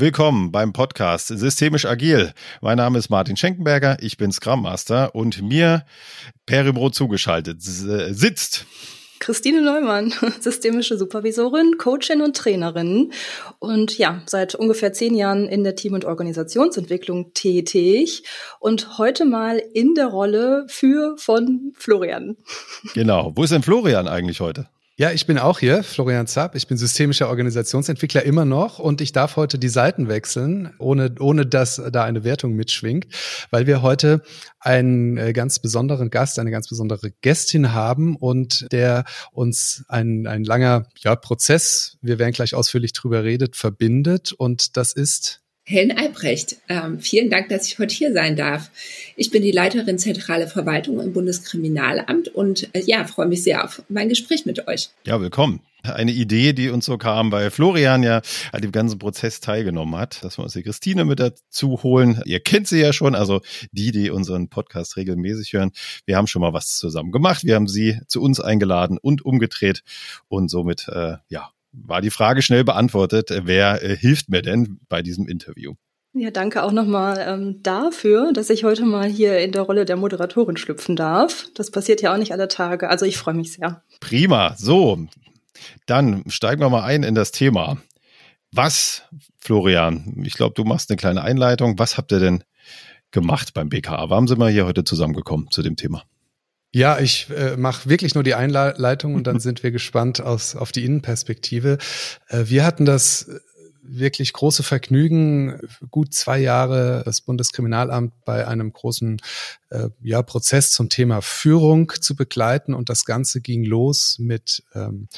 Willkommen beim Podcast Systemisch Agil. Mein Name ist Martin Schenkenberger, ich bin Scrum Master und mir per Remote zugeschaltet sitzt Christine Neumann, systemische Supervisorin, Coachin und Trainerin und ja, seit ungefähr zehn Jahren in der Team- und Organisationsentwicklung tätig und heute mal in der Rolle für von Florian. Genau. Wo ist denn Florian eigentlich heute? Ja, ich bin auch hier, Florian Zapp. Ich bin systemischer Organisationsentwickler immer noch und ich darf heute die Seiten wechseln, ohne, ohne dass da eine Wertung mitschwingt, weil wir heute einen äh, ganz besonderen Gast, eine ganz besondere Gästin haben und der uns ein, ein langer ja, Prozess, wir werden gleich ausführlich drüber redet, verbindet und das ist Helen Albrecht, ähm, vielen Dank, dass ich heute hier sein darf. Ich bin die Leiterin Zentrale Verwaltung im Bundeskriminalamt und äh, ja, freue mich sehr auf mein Gespräch mit euch. Ja, willkommen. Eine Idee, die uns so kam, weil Florian ja an dem ganzen Prozess teilgenommen hat, dass wir uns die Christine mit dazu holen. Ihr kennt sie ja schon, also die, die unseren Podcast regelmäßig hören. Wir haben schon mal was zusammen gemacht. Wir haben sie zu uns eingeladen und umgedreht und somit, äh, ja, war die Frage schnell beantwortet. Wer äh, hilft mir denn bei diesem Interview? Ja, danke auch nochmal ähm, dafür, dass ich heute mal hier in der Rolle der Moderatorin schlüpfen darf. Das passiert ja auch nicht alle Tage. Also ich freue mich sehr. Prima. So, dann steigen wir mal ein in das Thema. Was, Florian, ich glaube, du machst eine kleine Einleitung. Was habt ihr denn gemacht beim BKA? Warum sind wir hier heute zusammengekommen zu dem Thema? Ja, ich äh, mache wirklich nur die Einleitung und dann sind wir gespannt aus, auf die Innenperspektive. Äh, wir hatten das wirklich große Vergnügen, gut zwei Jahre das Bundeskriminalamt bei einem großen äh, ja, Prozess zum Thema Führung zu begleiten. Und das Ganze ging los mit ähm,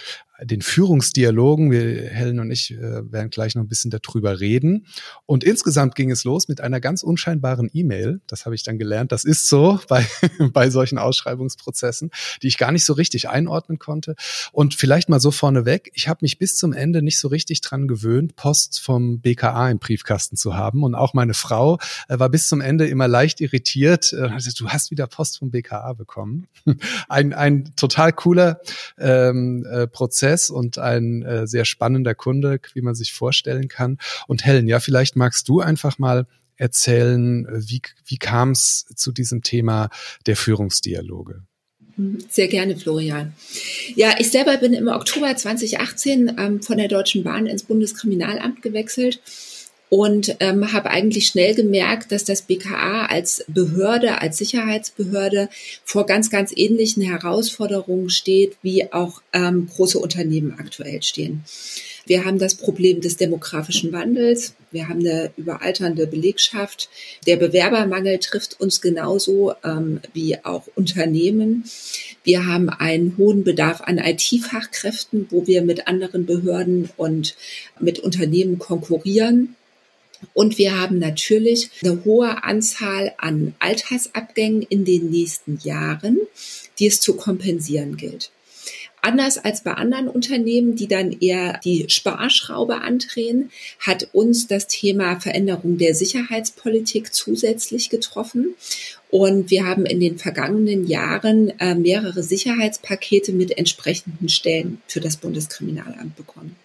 den Führungsdialogen. Wir, Helen und ich, äh, werden gleich noch ein bisschen darüber reden. Und insgesamt ging es los mit einer ganz unscheinbaren E-Mail. Das habe ich dann gelernt. Das ist so bei, bei solchen Ausschreibungsprozessen, die ich gar nicht so richtig einordnen konnte. Und vielleicht mal so vorneweg. Ich habe mich bis zum Ende nicht so richtig dran gewöhnt, Post vom BKA im Briefkasten zu haben. Und auch meine Frau äh, war bis zum Ende immer leicht irritiert. Äh, du hast wieder Post vom BKA bekommen. ein, ein total cooler ähm, äh, Prozess Prozess und ein äh, sehr spannender Kunde, wie man sich vorstellen kann. Und Helen, ja, vielleicht magst du einfach mal erzählen, wie, wie kam es zu diesem Thema der Führungsdialoge? Sehr gerne, Florian. Ja, ich selber bin im Oktober 2018 ähm, von der Deutschen Bahn ins Bundeskriminalamt gewechselt und ähm, habe eigentlich schnell gemerkt, dass das BKA als Behörde, als Sicherheitsbehörde vor ganz, ganz ähnlichen Herausforderungen steht, wie auch ähm, große Unternehmen aktuell stehen. Wir haben das Problem des demografischen Wandels. Wir haben eine überalternde Belegschaft. Der Bewerbermangel trifft uns genauso ähm, wie auch Unternehmen. Wir haben einen hohen Bedarf an IT-Fachkräften, wo wir mit anderen Behörden und mit Unternehmen konkurrieren. Und wir haben natürlich eine hohe Anzahl an Altersabgängen in den nächsten Jahren, die es zu kompensieren gilt. Anders als bei anderen Unternehmen, die dann eher die Sparschraube andrehen, hat uns das Thema Veränderung der Sicherheitspolitik zusätzlich getroffen. Und wir haben in den vergangenen Jahren äh, mehrere Sicherheitspakete mit entsprechenden Stellen für das Bundeskriminalamt bekommen.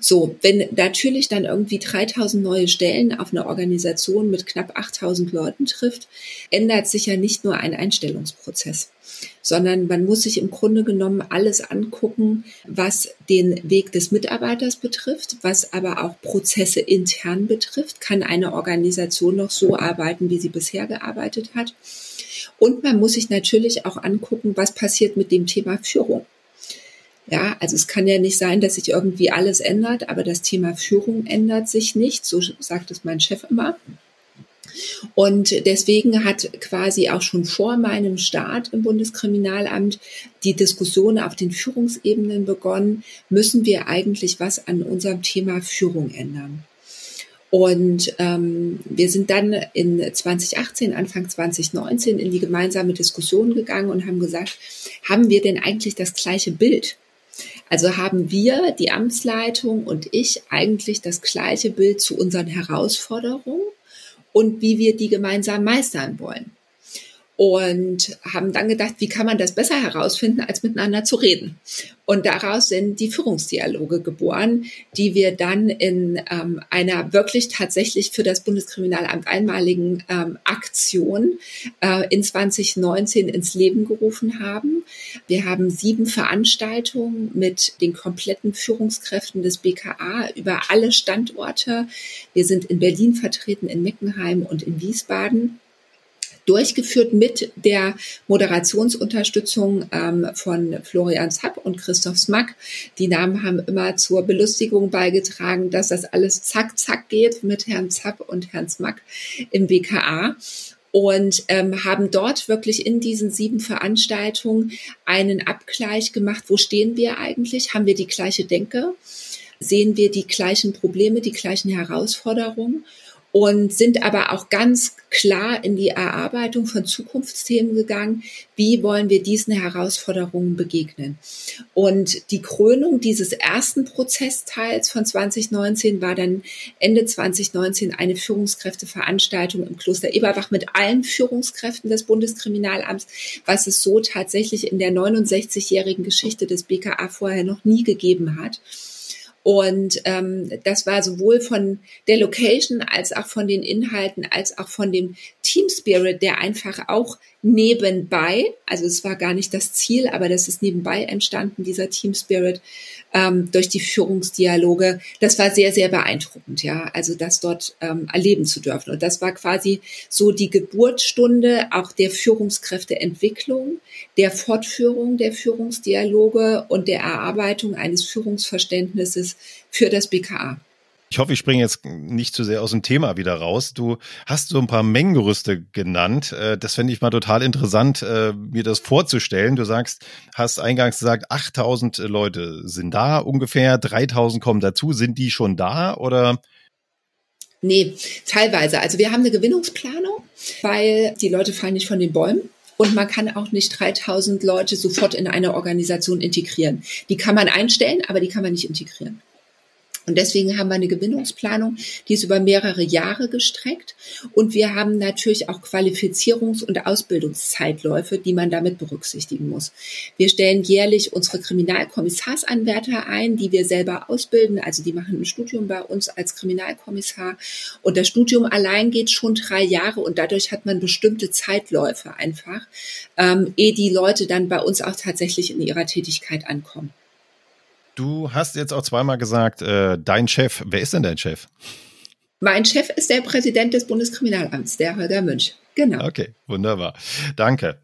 So, wenn natürlich dann irgendwie 3000 neue Stellen auf eine Organisation mit knapp 8000 Leuten trifft, ändert sich ja nicht nur ein Einstellungsprozess, sondern man muss sich im Grunde genommen alles angucken, was den Weg des Mitarbeiters betrifft, was aber auch Prozesse intern betrifft. Kann eine Organisation noch so arbeiten, wie sie bisher gearbeitet hat? Und man muss sich natürlich auch angucken, was passiert mit dem Thema Führung. Ja, also es kann ja nicht sein, dass sich irgendwie alles ändert, aber das Thema Führung ändert sich nicht. So sagt es mein Chef immer. Und deswegen hat quasi auch schon vor meinem Start im Bundeskriminalamt die Diskussion auf den Führungsebenen begonnen, müssen wir eigentlich was an unserem Thema Führung ändern. Und ähm, wir sind dann in 2018, Anfang 2019 in die gemeinsame Diskussion gegangen und haben gesagt, haben wir denn eigentlich das gleiche Bild also haben wir, die Amtsleitung und ich, eigentlich das gleiche Bild zu unseren Herausforderungen und wie wir die gemeinsam meistern wollen. Und haben dann gedacht, wie kann man das besser herausfinden, als miteinander zu reden. Und daraus sind die Führungsdialoge geboren, die wir dann in ähm, einer wirklich tatsächlich für das Bundeskriminalamt einmaligen ähm, Aktion äh, in 2019 ins Leben gerufen haben. Wir haben sieben Veranstaltungen mit den kompletten Führungskräften des BKA über alle Standorte. Wir sind in Berlin vertreten, in Meckenheim und in Wiesbaden durchgeführt mit der Moderationsunterstützung ähm, von Florian Zapp und Christoph Smack. Die Namen haben immer zur Belustigung beigetragen, dass das alles zack, zack geht mit Herrn Zapp und Herrn Smack im BKA und ähm, haben dort wirklich in diesen sieben Veranstaltungen einen Abgleich gemacht. Wo stehen wir eigentlich? Haben wir die gleiche Denke? Sehen wir die gleichen Probleme, die gleichen Herausforderungen? Und sind aber auch ganz klar in die Erarbeitung von Zukunftsthemen gegangen. Wie wollen wir diesen Herausforderungen begegnen? Und die Krönung dieses ersten Prozessteils von 2019 war dann Ende 2019 eine Führungskräfteveranstaltung im Kloster Eberbach mit allen Führungskräften des Bundeskriminalamts, was es so tatsächlich in der 69-jährigen Geschichte des BKA vorher noch nie gegeben hat. Und ähm, das war sowohl von der Location als auch von den Inhalten, als auch von dem Team Spirit, der einfach auch nebenbei, also es war gar nicht das Ziel, aber das ist nebenbei entstanden, dieser Team Spirit, ähm, durch die Führungsdialoge. Das war sehr, sehr beeindruckend, ja, also das dort ähm, erleben zu dürfen. Und das war quasi so die Geburtsstunde auch der Führungskräfteentwicklung, der Fortführung der Führungsdialoge und der Erarbeitung eines Führungsverständnisses für das BKA. Ich hoffe, ich springe jetzt nicht zu sehr aus dem Thema wieder raus. Du hast so ein paar Mengengerüste genannt. Äh, das fände ich mal total interessant, äh, mir das vorzustellen. Du sagst, hast eingangs gesagt, 8000 Leute sind da ungefähr, 3000 kommen dazu. Sind die schon da oder? Nee, teilweise. Also wir haben eine Gewinnungsplanung, weil die Leute fallen nicht von den Bäumen. Und man kann auch nicht 3000 Leute sofort in eine Organisation integrieren. Die kann man einstellen, aber die kann man nicht integrieren. Und deswegen haben wir eine Gewinnungsplanung, die ist über mehrere Jahre gestreckt. Und wir haben natürlich auch Qualifizierungs- und Ausbildungszeitläufe, die man damit berücksichtigen muss. Wir stellen jährlich unsere Kriminalkommissarsanwärter ein, die wir selber ausbilden. Also die machen ein Studium bei uns als Kriminalkommissar. Und das Studium allein geht schon drei Jahre und dadurch hat man bestimmte Zeitläufe einfach, ähm, ehe die Leute dann bei uns auch tatsächlich in ihrer Tätigkeit ankommen. Du hast jetzt auch zweimal gesagt, äh, dein Chef. Wer ist denn dein Chef? Mein Chef ist der Präsident des Bundeskriminalamts, der Holger Münch. Genau. Okay, wunderbar. Danke.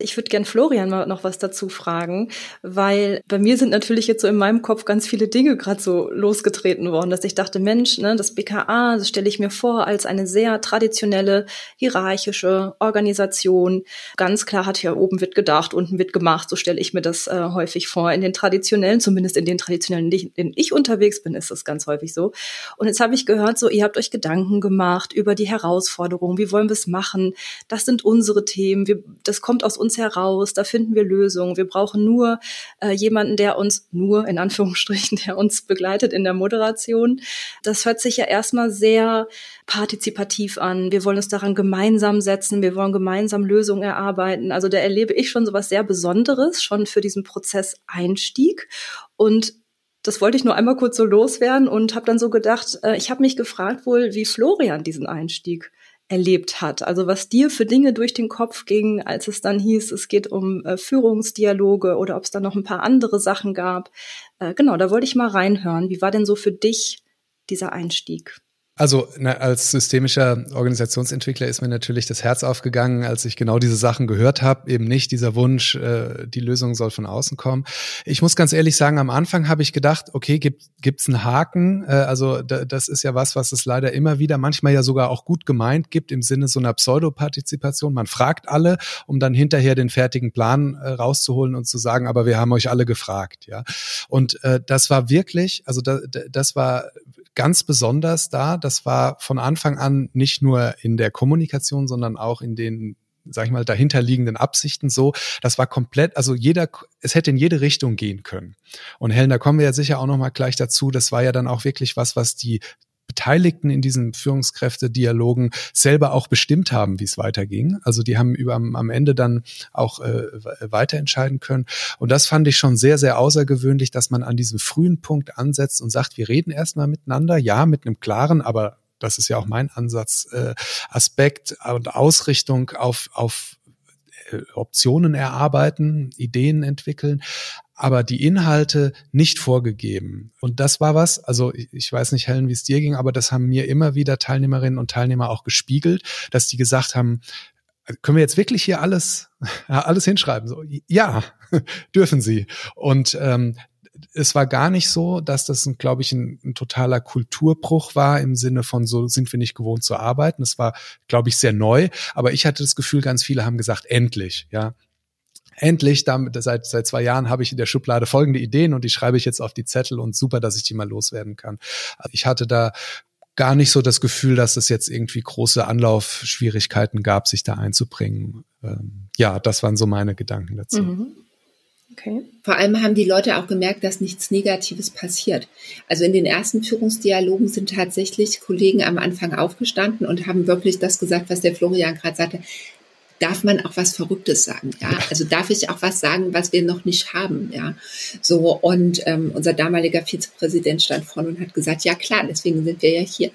Ich würde gern Florian mal noch was dazu fragen, weil bei mir sind natürlich jetzt so in meinem Kopf ganz viele Dinge gerade so losgetreten worden, dass ich dachte, Mensch, ne, das BKA, das stelle ich mir vor als eine sehr traditionelle, hierarchische Organisation. Ganz klar hat hier oben wird gedacht, unten wird gemacht, so stelle ich mir das äh, häufig vor. In den traditionellen, zumindest in den traditionellen, in denen ich unterwegs bin, ist das ganz häufig so. Und jetzt habe ich gehört, so ihr habt euch Gedanken gemacht über die Herausforderungen, wie wollen wir es machen? Das sind unsere Themen, wir, das kommt aus uns uns heraus, da finden wir Lösungen. Wir brauchen nur äh, jemanden, der uns, nur in Anführungsstrichen, der uns begleitet in der Moderation. Das hört sich ja erstmal sehr partizipativ an. Wir wollen uns daran gemeinsam setzen, wir wollen gemeinsam Lösungen erarbeiten. Also da erlebe ich schon so was sehr Besonderes, schon für diesen Prozess Einstieg. Und das wollte ich nur einmal kurz so loswerden und habe dann so gedacht, äh, ich habe mich gefragt wohl, wie Florian diesen Einstieg erlebt hat. Also was dir für Dinge durch den Kopf ging, als es dann hieß, es geht um äh, Führungsdialoge oder ob es da noch ein paar andere Sachen gab. Äh, genau, da wollte ich mal reinhören. Wie war denn so für dich dieser Einstieg? Also na, als systemischer Organisationsentwickler ist mir natürlich das Herz aufgegangen, als ich genau diese Sachen gehört habe. Eben nicht dieser Wunsch, äh, die Lösung soll von außen kommen. Ich muss ganz ehrlich sagen, am Anfang habe ich gedacht, okay, gibt gibt's einen Haken? Äh, also da, das ist ja was, was es leider immer wieder, manchmal ja sogar auch gut gemeint gibt im Sinne so einer Pseudopartizipation. Man fragt alle, um dann hinterher den fertigen Plan äh, rauszuholen und zu sagen, aber wir haben euch alle gefragt, ja. Und äh, das war wirklich, also da, das war ganz besonders da. Das war von Anfang an nicht nur in der Kommunikation, sondern auch in den sag ich mal, dahinterliegenden Absichten so. Das war komplett, also jeder, es hätte in jede Richtung gehen können. Und Helen, da kommen wir ja sicher auch noch mal gleich dazu. Das war ja dann auch wirklich was, was die Beteiligten in diesen Führungskräftedialogen selber auch bestimmt haben, wie es weiterging. Also die haben über am Ende dann auch äh, weiterentscheiden können. Und das fand ich schon sehr, sehr außergewöhnlich, dass man an diesem frühen Punkt ansetzt und sagt, wir reden erstmal miteinander, ja, mit einem klaren, aber das ist ja auch mein Ansatz, äh, Aspekt und Ausrichtung auf, auf Optionen erarbeiten, Ideen entwickeln, aber die Inhalte nicht vorgegeben. Und das war was, also ich weiß nicht, Helen, wie es dir ging, aber das haben mir immer wieder Teilnehmerinnen und Teilnehmer auch gespiegelt, dass die gesagt haben, können wir jetzt wirklich hier alles, alles hinschreiben? So, ja, dürfen sie. Und ähm, es war gar nicht so, dass das, glaube ich, ein, ein, totaler Kulturbruch war im Sinne von so sind wir nicht gewohnt zu arbeiten. Es war, glaube ich, sehr neu. Aber ich hatte das Gefühl, ganz viele haben gesagt, endlich, ja. Endlich, damit, seit, seit zwei Jahren habe ich in der Schublade folgende Ideen und die schreibe ich jetzt auf die Zettel und super, dass ich die mal loswerden kann. Also ich hatte da gar nicht so das Gefühl, dass es jetzt irgendwie große Anlaufschwierigkeiten gab, sich da einzubringen. Ähm, ja, das waren so meine Gedanken dazu. Mhm. Okay. Vor allem haben die Leute auch gemerkt, dass nichts Negatives passiert. Also in den ersten Führungsdialogen sind tatsächlich Kollegen am Anfang aufgestanden und haben wirklich das gesagt, was der Florian gerade sagte darf man auch was Verrücktes sagen, ja. Also darf ich auch was sagen, was wir noch nicht haben, ja. So, und ähm, unser damaliger Vizepräsident stand vorne und hat gesagt, ja klar, deswegen sind wir ja hier.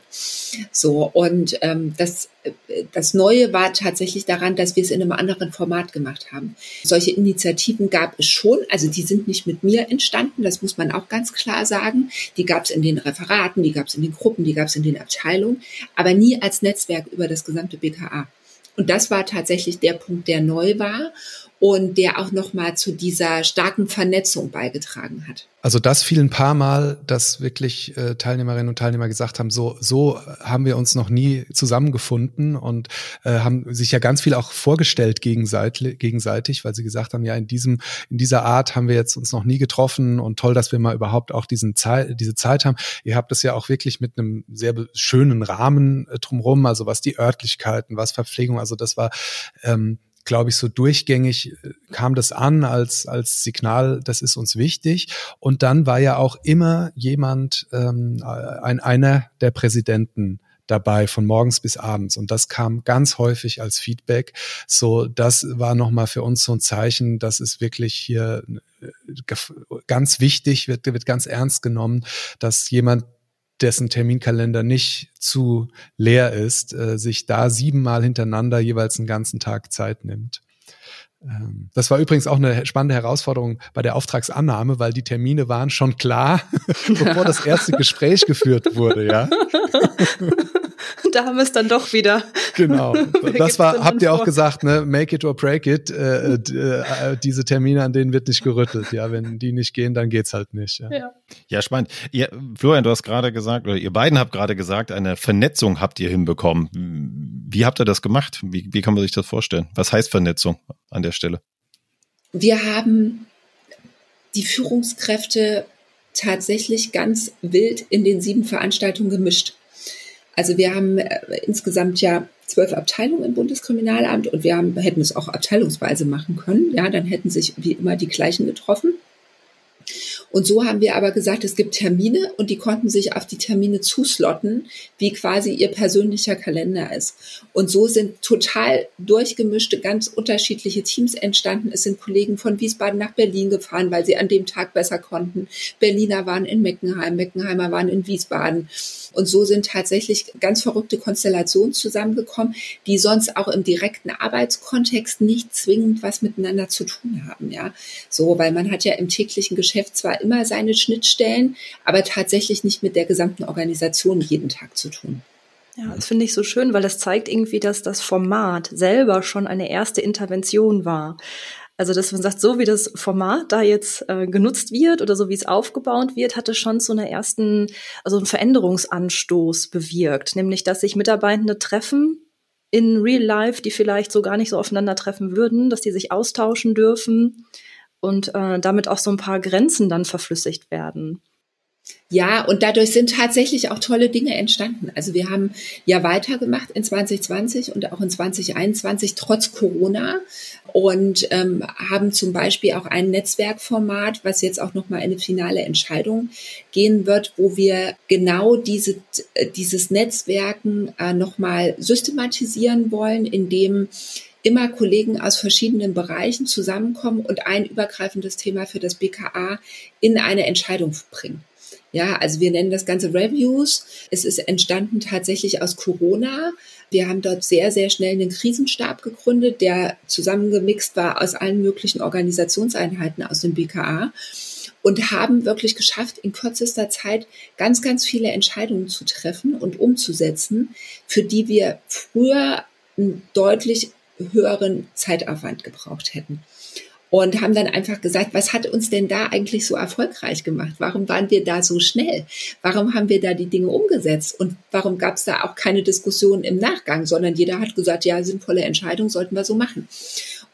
So, und ähm, das, äh, das Neue war tatsächlich daran, dass wir es in einem anderen Format gemacht haben. Solche Initiativen gab es schon, also die sind nicht mit mir entstanden, das muss man auch ganz klar sagen. Die gab es in den Referaten, die gab es in den Gruppen, die gab es in den Abteilungen, aber nie als Netzwerk über das gesamte BKA. Und das war tatsächlich der Punkt, der neu war und der auch nochmal zu dieser starken Vernetzung beigetragen hat. Also das fiel ein paar Mal, dass wirklich äh, Teilnehmerinnen und Teilnehmer gesagt haben, so, so haben wir uns noch nie zusammengefunden und äh, haben sich ja ganz viel auch vorgestellt gegenseitig, gegenseitig, weil sie gesagt haben, ja, in diesem, in dieser Art haben wir jetzt uns noch nie getroffen und toll, dass wir mal überhaupt auch diesen Zeit, diese Zeit haben. Ihr habt es ja auch wirklich mit einem sehr schönen Rahmen äh, drumherum, also was die Örtlichkeiten, was Verpflegung, also das war ähm, glaube ich, so durchgängig äh, kam das an als, als Signal, das ist uns wichtig. Und dann war ja auch immer jemand, ähm, ein, einer der Präsidenten dabei von morgens bis abends und das kam ganz häufig als Feedback. So, das war nochmal für uns so ein Zeichen, dass es wirklich hier äh, ganz wichtig wird, wird ganz ernst genommen, dass jemand dessen Terminkalender nicht zu leer ist, äh, sich da siebenmal hintereinander jeweils einen ganzen Tag Zeit nimmt. Ähm, das war übrigens auch eine spannende Herausforderung bei der Auftragsannahme, weil die Termine waren schon klar, bevor das erste Gespräch geführt wurde, ja. da haben wir es dann doch wieder. Genau. Das war, habt ihr auch gesagt, ne? Make it or break it. Äh, äh, äh, diese Termine, an denen wird nicht gerüttelt. Ja, wenn die nicht gehen, dann geht's halt nicht. Ja, ja. ja spannend. Ihr, Florian, du hast gerade gesagt, oder ihr beiden habt gerade gesagt, eine Vernetzung habt ihr hinbekommen. Wie habt ihr das gemacht? Wie, wie kann man sich das vorstellen? Was heißt Vernetzung an der Stelle? Wir haben die Führungskräfte tatsächlich ganz wild in den sieben Veranstaltungen gemischt. Also wir haben äh, insgesamt ja zwölf Abteilungen im Bundeskriminalamt und wir haben, hätten es auch abteilungsweise machen können. Ja, dann hätten sich wie immer die gleichen getroffen. Und so haben wir aber gesagt, es gibt Termine und die konnten sich auf die Termine zuslotten, wie quasi ihr persönlicher Kalender ist. Und so sind total durchgemischte, ganz unterschiedliche Teams entstanden. Es sind Kollegen von Wiesbaden nach Berlin gefahren, weil sie an dem Tag besser konnten. Berliner waren in Meckenheim, Meckenheimer waren in Wiesbaden. Und so sind tatsächlich ganz verrückte Konstellationen zusammengekommen, die sonst auch im direkten Arbeitskontext nicht zwingend was miteinander zu tun haben, ja. So, weil man hat ja im täglichen Geschäft zwar immer seine Schnittstellen, aber tatsächlich nicht mit der gesamten Organisation jeden Tag zu tun. Ja, das finde ich so schön, weil das zeigt irgendwie, dass das Format selber schon eine erste Intervention war. Also, dass man sagt, so wie das Format da jetzt äh, genutzt wird oder so wie es aufgebaut wird, hat es schon zu einer ersten, also einen Veränderungsanstoß bewirkt. Nämlich, dass sich Mitarbeitende treffen in Real Life, die vielleicht so gar nicht so aufeinandertreffen würden, dass die sich austauschen dürfen und äh, damit auch so ein paar Grenzen dann verflüssigt werden. Ja, und dadurch sind tatsächlich auch tolle Dinge entstanden. Also wir haben ja weitergemacht in 2020 und auch in 2021 trotz Corona und ähm, haben zum Beispiel auch ein Netzwerkformat, was jetzt auch nochmal eine finale Entscheidung gehen wird, wo wir genau diese, dieses Netzwerken äh, nochmal systematisieren wollen, indem immer Kollegen aus verschiedenen Bereichen zusammenkommen und ein übergreifendes Thema für das BKA in eine Entscheidung bringen. Ja, also wir nennen das Ganze Reviews. Es ist entstanden tatsächlich aus Corona. Wir haben dort sehr, sehr schnell einen Krisenstab gegründet, der zusammengemixt war aus allen möglichen Organisationseinheiten aus dem BKA und haben wirklich geschafft, in kürzester Zeit ganz, ganz viele Entscheidungen zu treffen und umzusetzen, für die wir früher einen deutlich höheren Zeitaufwand gebraucht hätten und haben dann einfach gesagt, was hat uns denn da eigentlich so erfolgreich gemacht? Warum waren wir da so schnell? Warum haben wir da die Dinge umgesetzt? Und warum gab es da auch keine Diskussion im Nachgang, sondern jeder hat gesagt, ja, sinnvolle Entscheidung sollten wir so machen.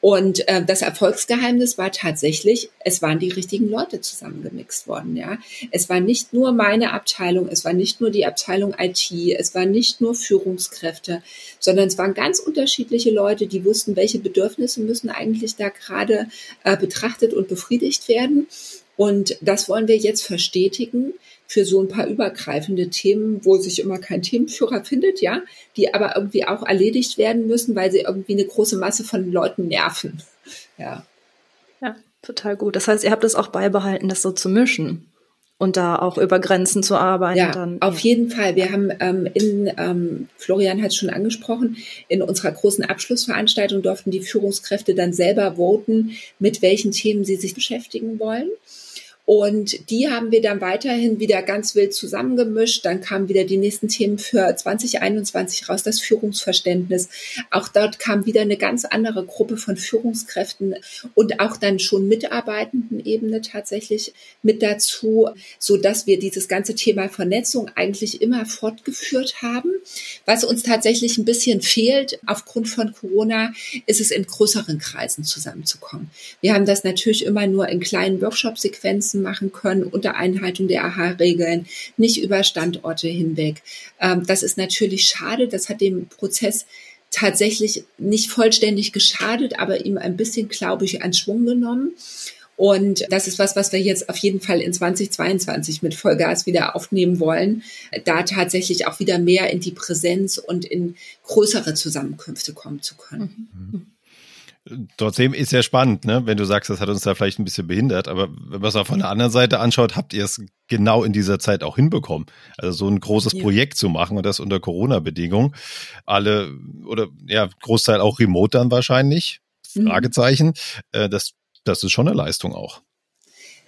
Und äh, das Erfolgsgeheimnis war tatsächlich, es waren die richtigen Leute zusammengemixt worden. Ja, es war nicht nur meine Abteilung, es war nicht nur die Abteilung IT, es war nicht nur Führungskräfte, sondern es waren ganz unterschiedliche Leute, die wussten, welche Bedürfnisse müssen eigentlich da gerade äh, betrachtet und befriedigt werden. Und das wollen wir jetzt verstetigen für so ein paar übergreifende Themen, wo sich immer kein Themenführer findet, ja, die aber irgendwie auch erledigt werden müssen, weil sie irgendwie eine große Masse von Leuten nerven. Ja. Ja, total gut. Das heißt, ihr habt es auch beibehalten, das so zu mischen und da auch über Grenzen zu arbeiten. Ja, dann, auf jeden Fall. Wir haben ähm, in, ähm, Florian hat es schon angesprochen, in unserer großen Abschlussveranstaltung durften die Führungskräfte dann selber voten, mit welchen Themen sie sich beschäftigen wollen. Und die haben wir dann weiterhin wieder ganz wild zusammengemischt. Dann kamen wieder die nächsten Themen für 2021 raus, das Führungsverständnis. Auch dort kam wieder eine ganz andere Gruppe von Führungskräften und auch dann schon mitarbeitenden Ebene tatsächlich mit dazu, so dass wir dieses ganze Thema Vernetzung eigentlich immer fortgeführt haben. Was uns tatsächlich ein bisschen fehlt aufgrund von Corona, ist es in größeren Kreisen zusammenzukommen. Wir haben das natürlich immer nur in kleinen Workshop-Sequenzen machen können unter Einhaltung der AHA-Regeln, nicht über Standorte hinweg. Ähm, das ist natürlich schade. Das hat dem Prozess tatsächlich nicht vollständig geschadet, aber ihm ein bisschen, glaube ich, an Schwung genommen. Und das ist was, was wir jetzt auf jeden Fall in 2022 mit Vollgas wieder aufnehmen wollen, da tatsächlich auch wieder mehr in die Präsenz und in größere Zusammenkünfte kommen zu können. Mhm. Trotzdem ist ja spannend, ne? wenn du sagst, das hat uns da vielleicht ein bisschen behindert, aber wenn man es auch von der anderen Seite anschaut, habt ihr es genau in dieser Zeit auch hinbekommen. Also so ein großes ja. Projekt zu machen und das unter Corona-Bedingungen. Alle oder ja, Großteil auch remote dann wahrscheinlich. Mhm. Fragezeichen. Mhm. Das, das ist schon eine Leistung auch.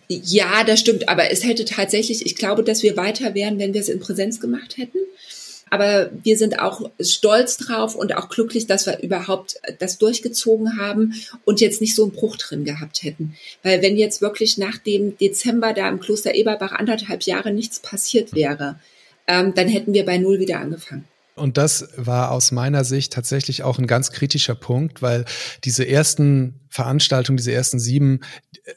Ja, das stimmt, aber es hätte tatsächlich, ich glaube, dass wir weiter wären, wenn wir es in Präsenz gemacht hätten. Aber wir sind auch stolz drauf und auch glücklich, dass wir überhaupt das durchgezogen haben und jetzt nicht so einen Bruch drin gehabt hätten. Weil wenn jetzt wirklich nach dem Dezember da im Kloster Eberbach anderthalb Jahre nichts passiert wäre, ähm, dann hätten wir bei Null wieder angefangen. Und das war aus meiner Sicht tatsächlich auch ein ganz kritischer Punkt, weil diese ersten Veranstaltungen, diese ersten sieben,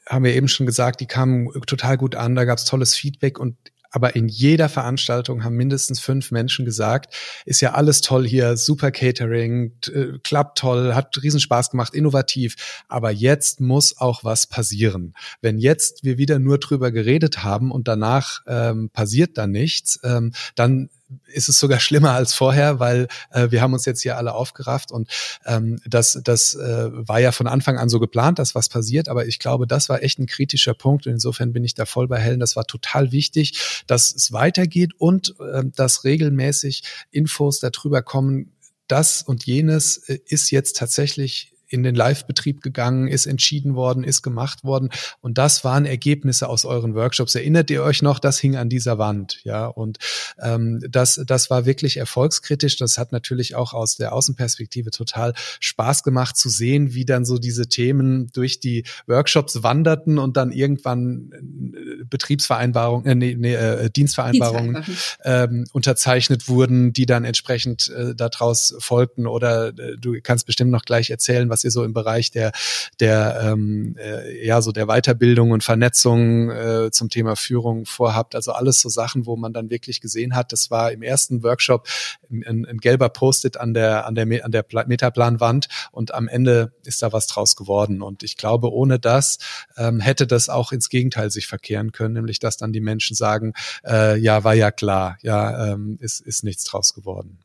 haben wir eben schon gesagt, die kamen total gut an, da gab es tolles Feedback und aber in jeder Veranstaltung haben mindestens fünf Menschen gesagt, ist ja alles toll hier, super Catering, äh, klappt toll, hat riesen Spaß gemacht, innovativ, aber jetzt muss auch was passieren. Wenn jetzt wir wieder nur drüber geredet haben und danach ähm, passiert da nichts, ähm, dann ist es sogar schlimmer als vorher, weil äh, wir haben uns jetzt hier alle aufgerafft und ähm, das, das äh, war ja von Anfang an so geplant, dass was passiert, aber ich glaube, das war echt ein kritischer Punkt und insofern bin ich da voll bei Helen. Das war total wichtig, dass es weitergeht und äh, dass regelmäßig Infos darüber kommen, das und jenes äh, ist jetzt tatsächlich in den Live-Betrieb gegangen, ist entschieden worden, ist gemacht worden. Und das waren Ergebnisse aus euren Workshops. Erinnert ihr euch noch, das hing an dieser Wand, ja. Und ähm, das, das war wirklich erfolgskritisch. Das hat natürlich auch aus der Außenperspektive total Spaß gemacht zu sehen, wie dann so diese Themen durch die Workshops wanderten und dann irgendwann äh, Betriebsvereinbarungen, äh, nee, nee, äh, Dienstvereinbarungen ähm, unterzeichnet wurden, die dann entsprechend äh, daraus folgten. Oder äh, du kannst bestimmt noch gleich erzählen, was ihr so im Bereich der der ähm, äh, ja so der Weiterbildung und Vernetzung äh, zum Thema Führung vorhabt. Also alles so Sachen, wo man dann wirklich gesehen hat, das war im ersten Workshop ein, ein gelber Post-it an der an der an der Metaplanwand und am Ende ist da was draus geworden. Und ich glaube, ohne das ähm, hätte das auch ins Gegenteil sich verkehren können, nämlich dass dann die Menschen sagen, äh, ja, war ja klar, ja, ähm, ist, ist nichts draus geworden.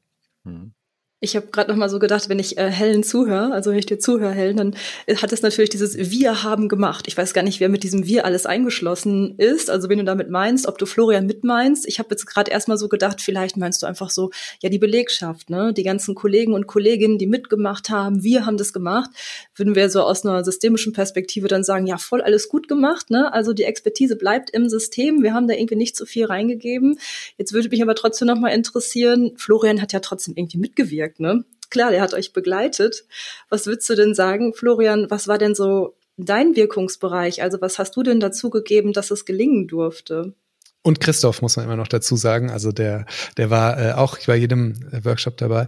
Mhm. Ich habe gerade noch mal so gedacht, wenn ich äh, Helen zuhöre, also wenn ich dir zuhöre, Helen, dann äh, hat es natürlich dieses Wir haben gemacht. Ich weiß gar nicht, wer mit diesem Wir alles eingeschlossen ist. Also wenn du damit meinst, ob du Florian mit meinst. Ich habe jetzt gerade erstmal so gedacht, vielleicht meinst du einfach so, ja die Belegschaft, ne, die ganzen Kollegen und Kolleginnen, die mitgemacht haben. Wir haben das gemacht. Würden wir so aus einer systemischen Perspektive dann sagen, ja voll alles gut gemacht, ne? Also die Expertise bleibt im System. Wir haben da irgendwie nicht so viel reingegeben. Jetzt würde mich aber trotzdem noch mal interessieren. Florian hat ja trotzdem irgendwie mitgewirkt gesagt, ne? Klar, der hat euch begleitet. Was würdest du denn sagen, Florian, was war denn so dein Wirkungsbereich? Also was hast du denn dazu gegeben, dass es gelingen durfte? Und Christoph muss man immer noch dazu sagen. Also der, der war äh, auch bei jedem Workshop dabei.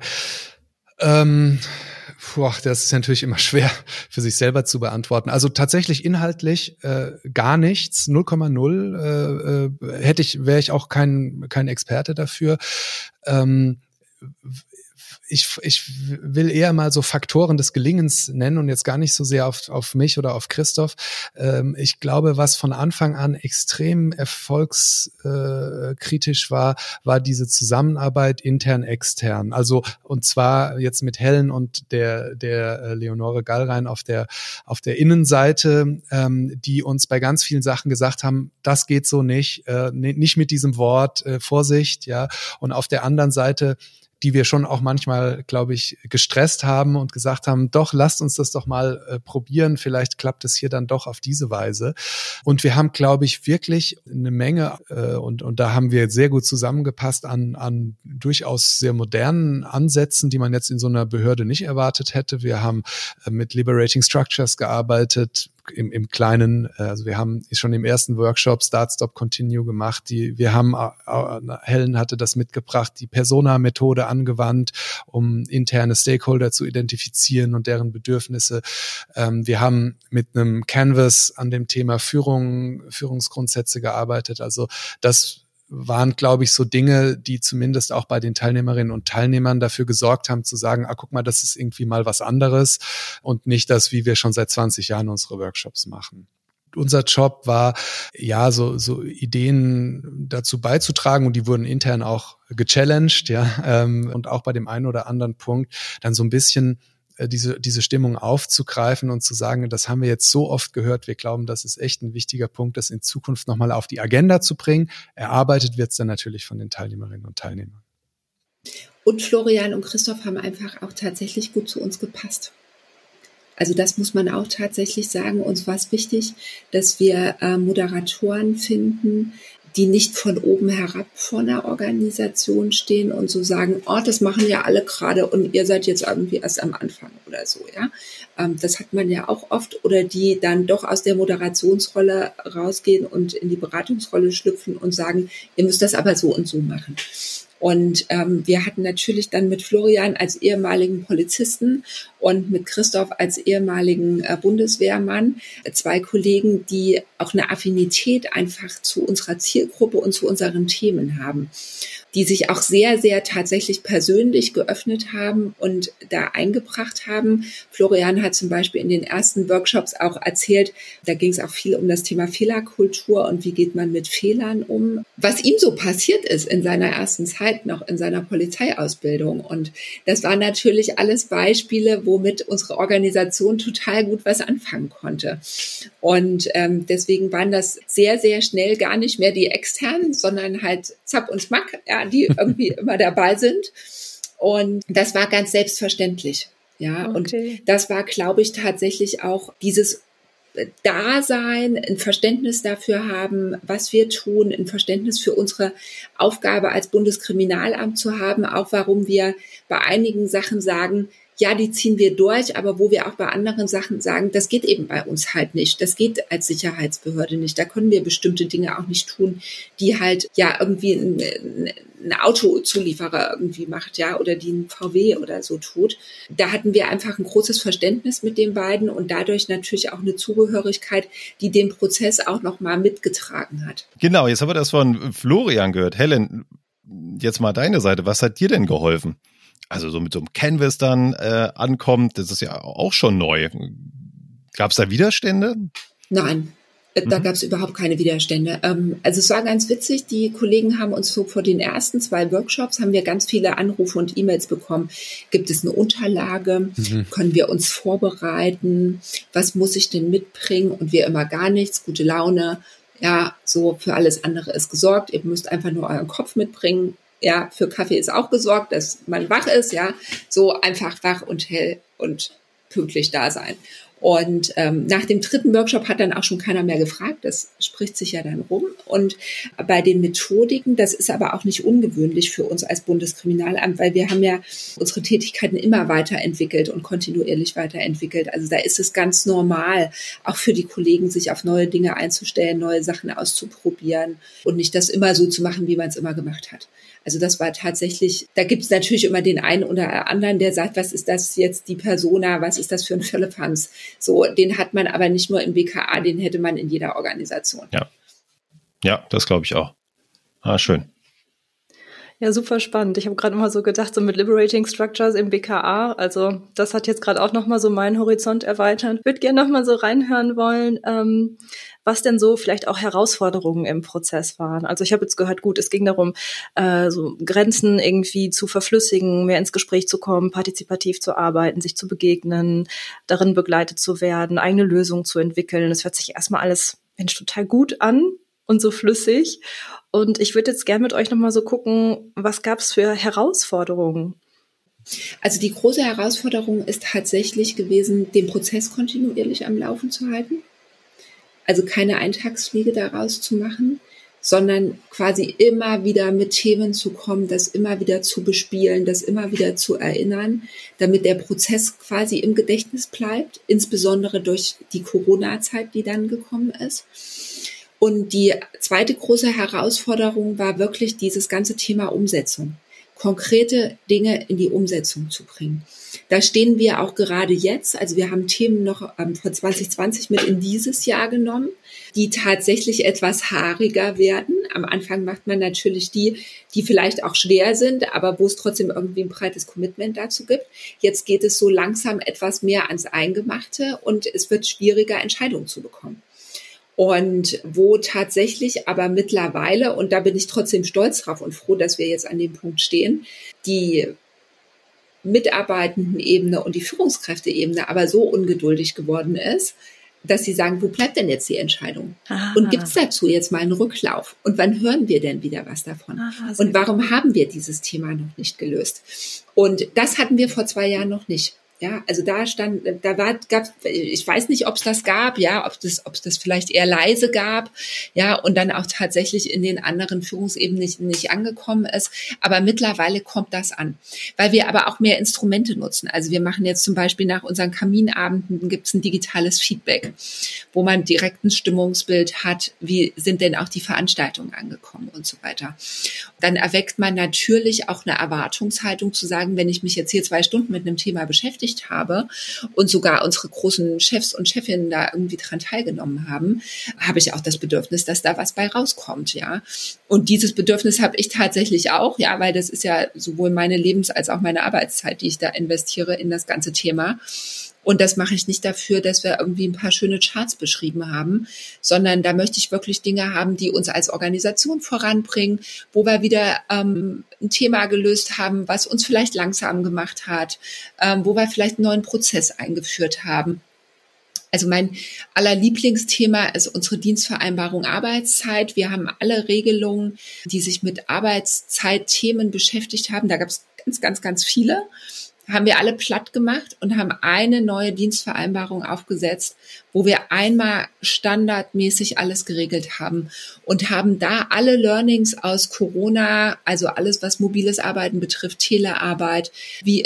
Ähm, Puh, das ist natürlich immer schwer für sich selber zu beantworten. Also tatsächlich inhaltlich äh, gar nichts, 0,0 äh, äh, hätte ich, wäre ich auch kein kein Experte dafür. Ähm, ich, ich will eher mal so Faktoren des Gelingens nennen und jetzt gar nicht so sehr auf, auf mich oder auf Christoph. Ähm, ich glaube, was von Anfang an extrem erfolgskritisch war, war diese Zusammenarbeit intern-extern. Also und zwar jetzt mit Helen und der, der äh, Leonore Gallrein auf der, auf der Innenseite, ähm, die uns bei ganz vielen Sachen gesagt haben, das geht so nicht, äh, nicht mit diesem Wort, äh, Vorsicht, ja. Und auf der anderen Seite die wir schon auch manchmal, glaube ich, gestresst haben und gesagt haben, doch, lasst uns das doch mal äh, probieren, vielleicht klappt es hier dann doch auf diese Weise. Und wir haben, glaube ich, wirklich eine Menge, äh, und, und da haben wir sehr gut zusammengepasst an, an durchaus sehr modernen Ansätzen, die man jetzt in so einer Behörde nicht erwartet hätte. Wir haben äh, mit Liberating Structures gearbeitet, im, im Kleinen, äh, also wir haben schon im ersten Workshop Start, Stop, Continue gemacht. Die, wir haben, äh, Helen hatte das mitgebracht, die Persona-Methode angewandt, um interne Stakeholder zu identifizieren und deren Bedürfnisse. Ähm, wir haben mit einem Canvas an dem Thema Führung, Führungsgrundsätze gearbeitet. Also das waren, glaube ich, so Dinge, die zumindest auch bei den Teilnehmerinnen und Teilnehmern dafür gesorgt haben, zu sagen, ah, guck mal, das ist irgendwie mal was anderes und nicht das, wie wir schon seit 20 Jahren unsere Workshops machen. Unser Job war, ja, so, so Ideen dazu beizutragen und die wurden intern auch gechallenged, ja, ähm, und auch bei dem einen oder anderen Punkt dann so ein bisschen diese, diese Stimmung aufzugreifen und zu sagen, das haben wir jetzt so oft gehört, wir glauben, das ist echt ein wichtiger Punkt, das in Zukunft nochmal auf die Agenda zu bringen. Erarbeitet wird es dann natürlich von den Teilnehmerinnen und Teilnehmern. Und Florian und Christoph haben einfach auch tatsächlich gut zu uns gepasst. Also das muss man auch tatsächlich sagen. Uns war es wichtig, dass wir äh, Moderatoren finden, die nicht von oben herab vor einer Organisation stehen und so sagen, oh, das machen ja alle gerade und ihr seid jetzt irgendwie erst am Anfang oder so, ja. Ähm, das hat man ja auch oft oder die dann doch aus der Moderationsrolle rausgehen und in die Beratungsrolle schlüpfen und sagen, ihr müsst das aber so und so machen. Und ähm, wir hatten natürlich dann mit Florian als ehemaligen Polizisten und mit Christoph als ehemaligen äh, Bundeswehrmann äh, zwei Kollegen, die auch eine Affinität einfach zu unserer Zielgruppe und zu unseren Themen haben die sich auch sehr, sehr tatsächlich persönlich geöffnet haben und da eingebracht haben. Florian hat zum Beispiel in den ersten Workshops auch erzählt, da ging es auch viel um das Thema Fehlerkultur und wie geht man mit Fehlern um. Was ihm so passiert ist in seiner ersten Zeit noch in seiner Polizeiausbildung. Und das waren natürlich alles Beispiele, womit unsere Organisation total gut was anfangen konnte. Und ähm, deswegen waren das sehr, sehr schnell gar nicht mehr die externen, sondern halt Zapp und Schmack. Ja, die irgendwie immer dabei sind. Und das war ganz selbstverständlich. Ja, okay. und das war, glaube ich, tatsächlich auch dieses Dasein, ein Verständnis dafür haben, was wir tun, ein Verständnis für unsere Aufgabe als Bundeskriminalamt zu haben, auch warum wir bei einigen Sachen sagen, ja, die ziehen wir durch, aber wo wir auch bei anderen Sachen sagen, das geht eben bei uns halt nicht. Das geht als Sicherheitsbehörde nicht. Da können wir bestimmte Dinge auch nicht tun, die halt ja irgendwie ein, ein Autozulieferer irgendwie macht, ja, oder die ein VW oder so tut. Da hatten wir einfach ein großes Verständnis mit den beiden und dadurch natürlich auch eine Zugehörigkeit, die den Prozess auch nochmal mitgetragen hat. Genau, jetzt haben wir das von Florian gehört. Helen, jetzt mal deine Seite. Was hat dir denn geholfen? Also so mit so einem Canvas dann äh, ankommt, das ist ja auch schon neu. Gab es da Widerstände? Nein, äh, da mhm. gab es überhaupt keine Widerstände. Ähm, also es war ganz witzig, die Kollegen haben uns so vor den ersten zwei Workshops, haben wir ganz viele Anrufe und E-Mails bekommen. Gibt es eine Unterlage? Mhm. Können wir uns vorbereiten? Was muss ich denn mitbringen? Und wir immer gar nichts, gute Laune. Ja, so für alles andere ist gesorgt. Ihr müsst einfach nur euren Kopf mitbringen ja, für Kaffee ist auch gesorgt, dass man wach ist, ja, so einfach wach und hell und pünktlich da sein. Und ähm, nach dem dritten Workshop hat dann auch schon keiner mehr gefragt. Das spricht sich ja dann rum. Und bei den Methodiken, das ist aber auch nicht ungewöhnlich für uns als Bundeskriminalamt, weil wir haben ja unsere Tätigkeiten immer weiterentwickelt und kontinuierlich weiterentwickelt. Also da ist es ganz normal, auch für die Kollegen, sich auf neue Dinge einzustellen, neue Sachen auszuprobieren und nicht das immer so zu machen, wie man es immer gemacht hat. Also das war tatsächlich, da gibt es natürlich immer den einen oder anderen, der sagt, was ist das jetzt die Persona, was ist das für ein Philippans? So, den hat man aber nicht nur im BKA, den hätte man in jeder Organisation. Ja. Ja, das glaube ich auch. Ah, schön. Ja, super spannend. Ich habe gerade immer so gedacht, so mit Liberating Structures im BKA, also das hat jetzt gerade auch nochmal so meinen Horizont erweitert. Würde gerne nochmal so reinhören wollen, ähm, was denn so vielleicht auch Herausforderungen im Prozess waren. Also ich habe jetzt gehört, gut, es ging darum, äh, so Grenzen irgendwie zu verflüssigen, mehr ins Gespräch zu kommen, partizipativ zu arbeiten, sich zu begegnen, darin begleitet zu werden, eigene Lösungen zu entwickeln. Das hört sich erstmal alles Mensch total gut an und so flüssig. Und ich würde jetzt gerne mit euch nochmal so gucken, was gab es für Herausforderungen? Also die große Herausforderung ist tatsächlich gewesen, den Prozess kontinuierlich am Laufen zu halten. Also keine Eintagsfliege daraus zu machen, sondern quasi immer wieder mit Themen zu kommen, das immer wieder zu bespielen, das immer wieder zu erinnern, damit der Prozess quasi im Gedächtnis bleibt, insbesondere durch die Corona-Zeit, die dann gekommen ist. Und die zweite große Herausforderung war wirklich dieses ganze Thema Umsetzung konkrete Dinge in die Umsetzung zu bringen. Da stehen wir auch gerade jetzt. Also wir haben Themen noch ähm, von 2020 mit in dieses Jahr genommen, die tatsächlich etwas haariger werden. Am Anfang macht man natürlich die, die vielleicht auch schwer sind, aber wo es trotzdem irgendwie ein breites Commitment dazu gibt. Jetzt geht es so langsam etwas mehr ans Eingemachte und es wird schwieriger, Entscheidungen zu bekommen. Und wo tatsächlich aber mittlerweile, und da bin ich trotzdem stolz drauf und froh, dass wir jetzt an dem Punkt stehen, die mitarbeitenden Ebene und die Führungskräfteebene aber so ungeduldig geworden ist, dass sie sagen, wo bleibt denn jetzt die Entscheidung? Aha. Und gibt es dazu jetzt mal einen Rücklauf? Und wann hören wir denn wieder was davon? Aha, und warum gut. haben wir dieses Thema noch nicht gelöst? Und das hatten wir vor zwei Jahren noch nicht. Ja, also da stand, da war, gab, ich weiß nicht, ob es das gab, ja, ob das, ob es das vielleicht eher leise gab, ja, und dann auch tatsächlich in den anderen Führungsebenen nicht, nicht angekommen ist. Aber mittlerweile kommt das an, weil wir aber auch mehr Instrumente nutzen. Also wir machen jetzt zum Beispiel nach unseren Kaminabenden gibt es ein digitales Feedback, wo man direkt ein Stimmungsbild hat, wie sind denn auch die Veranstaltungen angekommen und so weiter. Dann erweckt man natürlich auch eine Erwartungshaltung zu sagen, wenn ich mich jetzt hier zwei Stunden mit einem Thema beschäftige, beschäftigt habe und sogar unsere großen Chefs und Chefinnen da irgendwie dran teilgenommen haben, habe ich auch das Bedürfnis, dass da was bei rauskommt, ja. Und dieses Bedürfnis habe ich tatsächlich auch, ja, weil das ist ja sowohl meine Lebens- als auch meine Arbeitszeit, die ich da investiere in das ganze Thema. Und das mache ich nicht dafür, dass wir irgendwie ein paar schöne Charts beschrieben haben, sondern da möchte ich wirklich Dinge haben, die uns als Organisation voranbringen, wo wir wieder ähm, ein Thema gelöst haben, was uns vielleicht langsam gemacht hat, ähm, wo wir vielleicht einen neuen Prozess eingeführt haben. Also mein aller Lieblingsthema ist unsere Dienstvereinbarung Arbeitszeit. Wir haben alle Regelungen, die sich mit Arbeitszeitthemen beschäftigt haben. Da gab es ganz, ganz, ganz viele. Haben wir alle platt gemacht und haben eine neue Dienstvereinbarung aufgesetzt, wo wir einmal standardmäßig alles geregelt haben und haben da alle Learnings aus Corona, also alles, was mobiles Arbeiten betrifft, Telearbeit, wie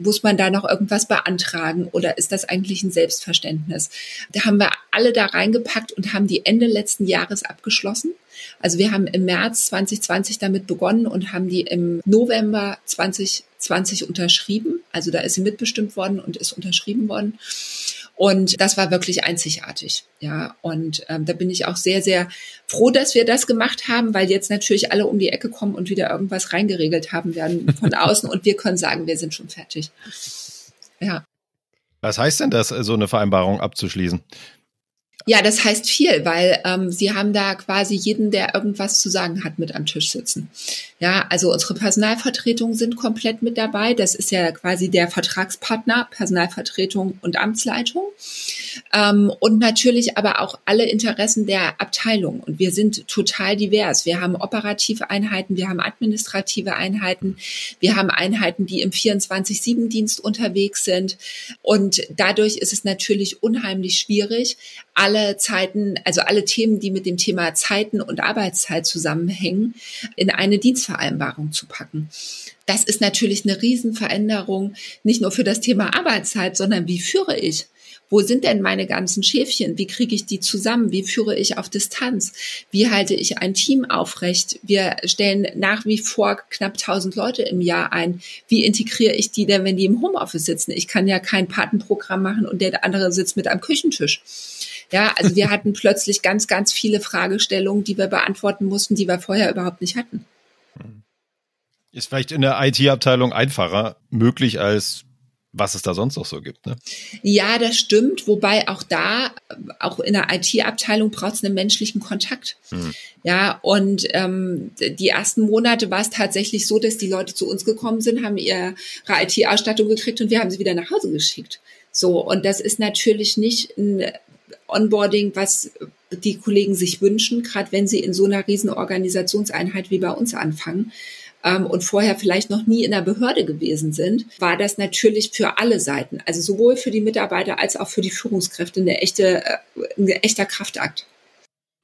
muss man da noch irgendwas beantragen oder ist das eigentlich ein Selbstverständnis? Da haben wir alle da reingepackt und haben die Ende letzten Jahres abgeschlossen. Also wir haben im März 2020 damit begonnen und haben die im November 2020 unterschrieben. Also da ist sie mitbestimmt worden und ist unterschrieben worden. Und das war wirklich einzigartig. Ja, und ähm, da bin ich auch sehr, sehr froh, dass wir das gemacht haben, weil jetzt natürlich alle um die Ecke kommen und wieder irgendwas reingeregelt haben werden von außen und wir können sagen, wir sind schon fertig. Ja. Was heißt denn das, so eine Vereinbarung abzuschließen? Ja, das heißt viel, weil ähm, sie haben da quasi jeden, der irgendwas zu sagen hat, mit am Tisch sitzen. Ja, also unsere Personalvertretungen sind komplett mit dabei. Das ist ja quasi der Vertragspartner, Personalvertretung und Amtsleitung. Ähm, und natürlich aber auch alle Interessen der Abteilung. Und wir sind total divers. Wir haben operative Einheiten, wir haben administrative Einheiten, wir haben Einheiten, die im 24-7-Dienst unterwegs sind. Und dadurch ist es natürlich unheimlich schwierig, alle Zeiten, also alle Themen, die mit dem Thema Zeiten und Arbeitszeit zusammenhängen, in eine Dienstvereinbarung zu packen. Das ist natürlich eine Riesenveränderung, nicht nur für das Thema Arbeitszeit, sondern wie führe ich? Wo sind denn meine ganzen Schäfchen? Wie kriege ich die zusammen? Wie führe ich auf Distanz? Wie halte ich ein Team aufrecht? Wir stellen nach wie vor knapp 1000 Leute im Jahr ein. Wie integriere ich die denn, wenn die im Homeoffice sitzen? Ich kann ja kein Patenprogramm machen und der andere sitzt mit am Küchentisch. Ja, also wir hatten plötzlich ganz, ganz viele Fragestellungen, die wir beantworten mussten, die wir vorher überhaupt nicht hatten. Ist vielleicht in der IT-Abteilung einfacher möglich als was es da sonst noch so gibt. Ne? Ja, das stimmt. Wobei auch da, auch in der IT-Abteilung braucht es einen menschlichen Kontakt. Hm. Ja, und ähm, die ersten Monate war es tatsächlich so, dass die Leute zu uns gekommen sind, haben ihre IT-Ausstattung gekriegt und wir haben sie wieder nach Hause geschickt. So, und das ist natürlich nicht ein Onboarding, was die Kollegen sich wünschen, gerade wenn sie in so einer riesen Organisationseinheit wie bei uns anfangen ähm, und vorher vielleicht noch nie in der Behörde gewesen sind, war das natürlich für alle Seiten, also sowohl für die Mitarbeiter als auch für die Führungskräfte eine echte, äh, ein echter Kraftakt.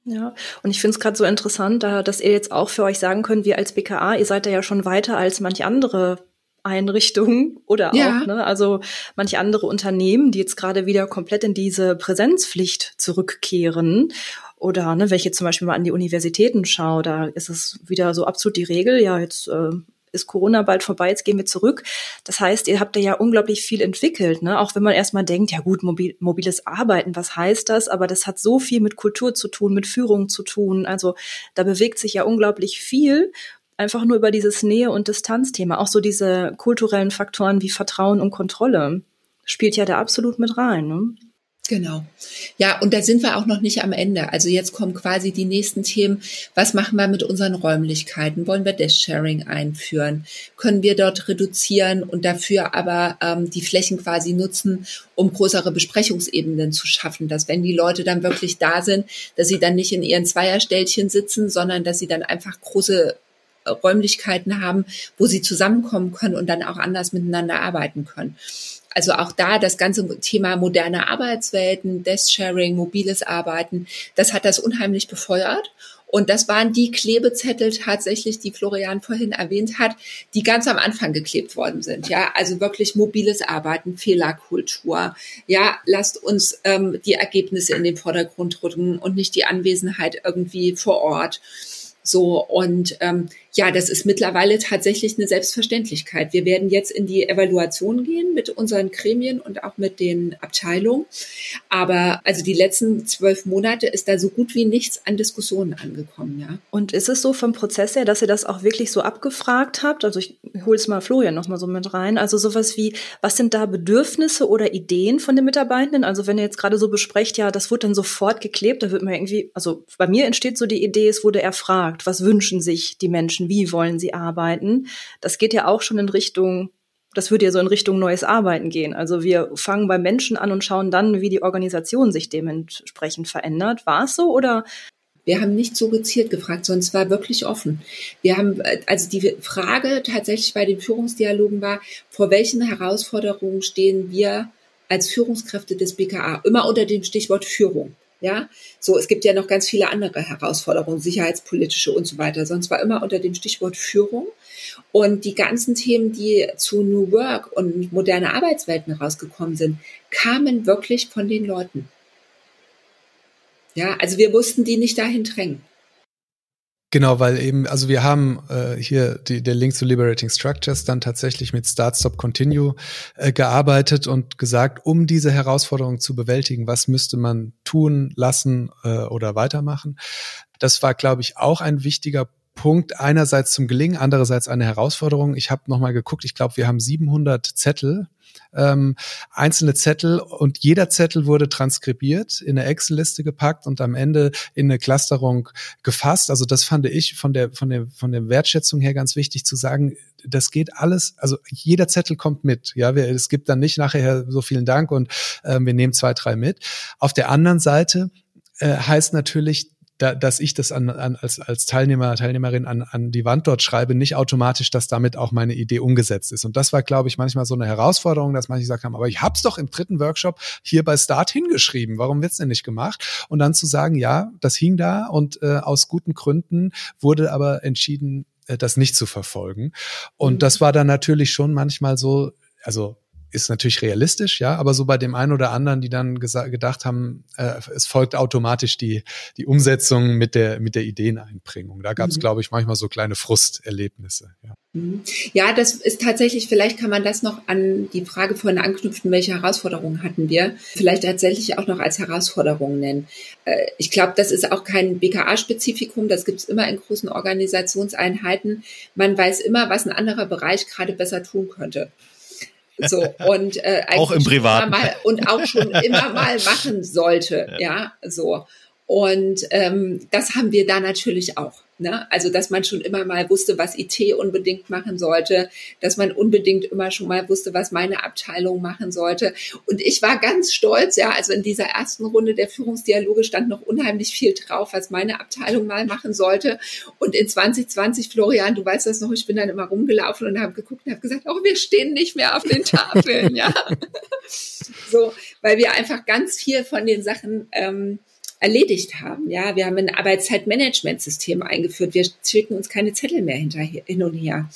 Ja, und ich finde es gerade so interessant, da, dass ihr jetzt auch für euch sagen könnt, wir als BKA, ihr seid ja schon weiter als manch andere Einrichtungen oder auch, ja. ne, also manche andere Unternehmen, die jetzt gerade wieder komplett in diese Präsenzpflicht zurückkehren oder ne, wenn ich jetzt zum Beispiel mal an die Universitäten schaue, da ist es wieder so absolut die Regel, ja, jetzt äh, ist Corona bald vorbei, jetzt gehen wir zurück. Das heißt, ihr habt ja unglaublich viel entwickelt, ne? Auch wenn man erstmal denkt, ja gut, mobil, mobiles Arbeiten, was heißt das? Aber das hat so viel mit Kultur zu tun, mit Führung zu tun. Also da bewegt sich ja unglaublich viel einfach nur über dieses Nähe- und Distanzthema. Auch so diese kulturellen Faktoren wie Vertrauen und Kontrolle spielt ja da absolut mit rein. Ne? Genau. Ja, und da sind wir auch noch nicht am Ende. Also jetzt kommen quasi die nächsten Themen. Was machen wir mit unseren Räumlichkeiten? Wollen wir Desk-Sharing einführen? Können wir dort reduzieren und dafür aber ähm, die Flächen quasi nutzen, um größere Besprechungsebenen zu schaffen? Dass wenn die Leute dann wirklich da sind, dass sie dann nicht in ihren Zweierstellchen sitzen, sondern dass sie dann einfach große Räumlichkeiten haben, wo sie zusammenkommen können und dann auch anders miteinander arbeiten können. Also auch da das ganze Thema moderne Arbeitswelten, Desk-Sharing, mobiles Arbeiten, das hat das unheimlich befeuert. Und das waren die Klebezettel tatsächlich, die Florian vorhin erwähnt hat, die ganz am Anfang geklebt worden sind. Ja, also wirklich mobiles Arbeiten, Fehlerkultur. Ja, lasst uns ähm, die Ergebnisse in den Vordergrund rücken und nicht die Anwesenheit irgendwie vor Ort. So, und ähm, ja, das ist mittlerweile tatsächlich eine Selbstverständlichkeit. Wir werden jetzt in die Evaluation gehen mit unseren Gremien und auch mit den Abteilungen. Aber also die letzten zwölf Monate ist da so gut wie nichts an Diskussionen angekommen, ja. Und ist es so vom Prozess her, dass ihr das auch wirklich so abgefragt habt? Also ich hole es mal Florian noch mal so mit rein. Also sowas wie, was sind da Bedürfnisse oder Ideen von den Mitarbeitenden? Also wenn ihr jetzt gerade so besprecht, ja, das wurde dann sofort geklebt, da wird man irgendwie, also bei mir entsteht so die Idee, es wurde erfragt, was wünschen sich die Menschen? Menschen, wie wollen sie arbeiten. Das geht ja auch schon in Richtung, das würde ja so in Richtung neues Arbeiten gehen. Also wir fangen bei Menschen an und schauen dann, wie die Organisation sich dementsprechend verändert. War es so oder Wir haben nicht so gezielt gefragt, sondern es war wirklich offen. Wir haben, äh, also die Frage tatsächlich bei den Führungsdialogen war, vor welchen Herausforderungen stehen wir als Führungskräfte des BKA? Immer unter dem Stichwort Führung. Ja, so, es gibt ja noch ganz viele andere Herausforderungen, sicherheitspolitische und so weiter. Sonst war immer unter dem Stichwort Führung. Und die ganzen Themen, die zu New Work und moderne Arbeitswelten rausgekommen sind, kamen wirklich von den Leuten. Ja, also wir mussten die nicht dahin drängen. Genau, weil eben, also wir haben äh, hier die, der Link zu Liberating Structures dann tatsächlich mit Start, Stop, Continue äh, gearbeitet und gesagt, um diese Herausforderung zu bewältigen, was müsste man tun, lassen äh, oder weitermachen. Das war, glaube ich, auch ein wichtiger Punkt einerseits zum Gelingen, andererseits eine Herausforderung. Ich habe nochmal geguckt, ich glaube, wir haben 700 Zettel ähm, einzelne Zettel und jeder Zettel wurde transkribiert, in eine Excel-Liste gepackt und am Ende in eine Clusterung gefasst. Also das fand ich von der, von der, von der Wertschätzung her ganz wichtig zu sagen, das geht alles, also jeder Zettel kommt mit. Ja, wir, es gibt dann nicht nachher so vielen Dank und äh, wir nehmen zwei, drei mit. Auf der anderen Seite äh, heißt natürlich, da, dass ich das an, an, als, als Teilnehmer, Teilnehmerin an, an die Wand dort schreibe, nicht automatisch, dass damit auch meine Idee umgesetzt ist. Und das war, glaube ich, manchmal so eine Herausforderung, dass manche gesagt haben, aber ich hab's doch im dritten Workshop hier bei Start hingeschrieben, warum wird's denn nicht gemacht? Und dann zu sagen, ja, das hing da und äh, aus guten Gründen wurde aber entschieden, äh, das nicht zu verfolgen. Und mhm. das war dann natürlich schon manchmal so, also ist natürlich realistisch, ja, aber so bei dem einen oder anderen, die dann gedacht haben, äh, es folgt automatisch die, die Umsetzung mit der, mit der Ideeneinbringung. Da gab es, mhm. glaube ich, manchmal so kleine Frusterlebnisse. Ja. Mhm. ja, das ist tatsächlich, vielleicht kann man das noch an die Frage vorhin anknüpfen, welche Herausforderungen hatten wir, vielleicht tatsächlich auch noch als Herausforderungen nennen. Äh, ich glaube, das ist auch kein BKA-Spezifikum, das gibt es immer in großen Organisationseinheiten. Man weiß immer, was ein anderer Bereich gerade besser tun könnte. So, und äh, auch im Privaten. Mal, und auch schon immer mal machen sollte. Ja, ja so. Und ähm, das haben wir da natürlich auch. Ne? Also, dass man schon immer mal wusste, was IT unbedingt machen sollte, dass man unbedingt immer schon mal wusste, was meine Abteilung machen sollte. Und ich war ganz stolz, ja, also in dieser ersten Runde der Führungsdialoge stand noch unheimlich viel drauf, was meine Abteilung mal machen sollte. Und in 2020, Florian, du weißt das noch, ich bin dann immer rumgelaufen und habe geguckt und habe gesagt, oh, wir stehen nicht mehr auf den Tafeln, ja. so, weil wir einfach ganz viel von den Sachen ähm, erledigt haben. Ja, wir haben ein Arbeitszeitmanagementsystem eingeführt. Wir schicken uns keine Zettel mehr hin und her.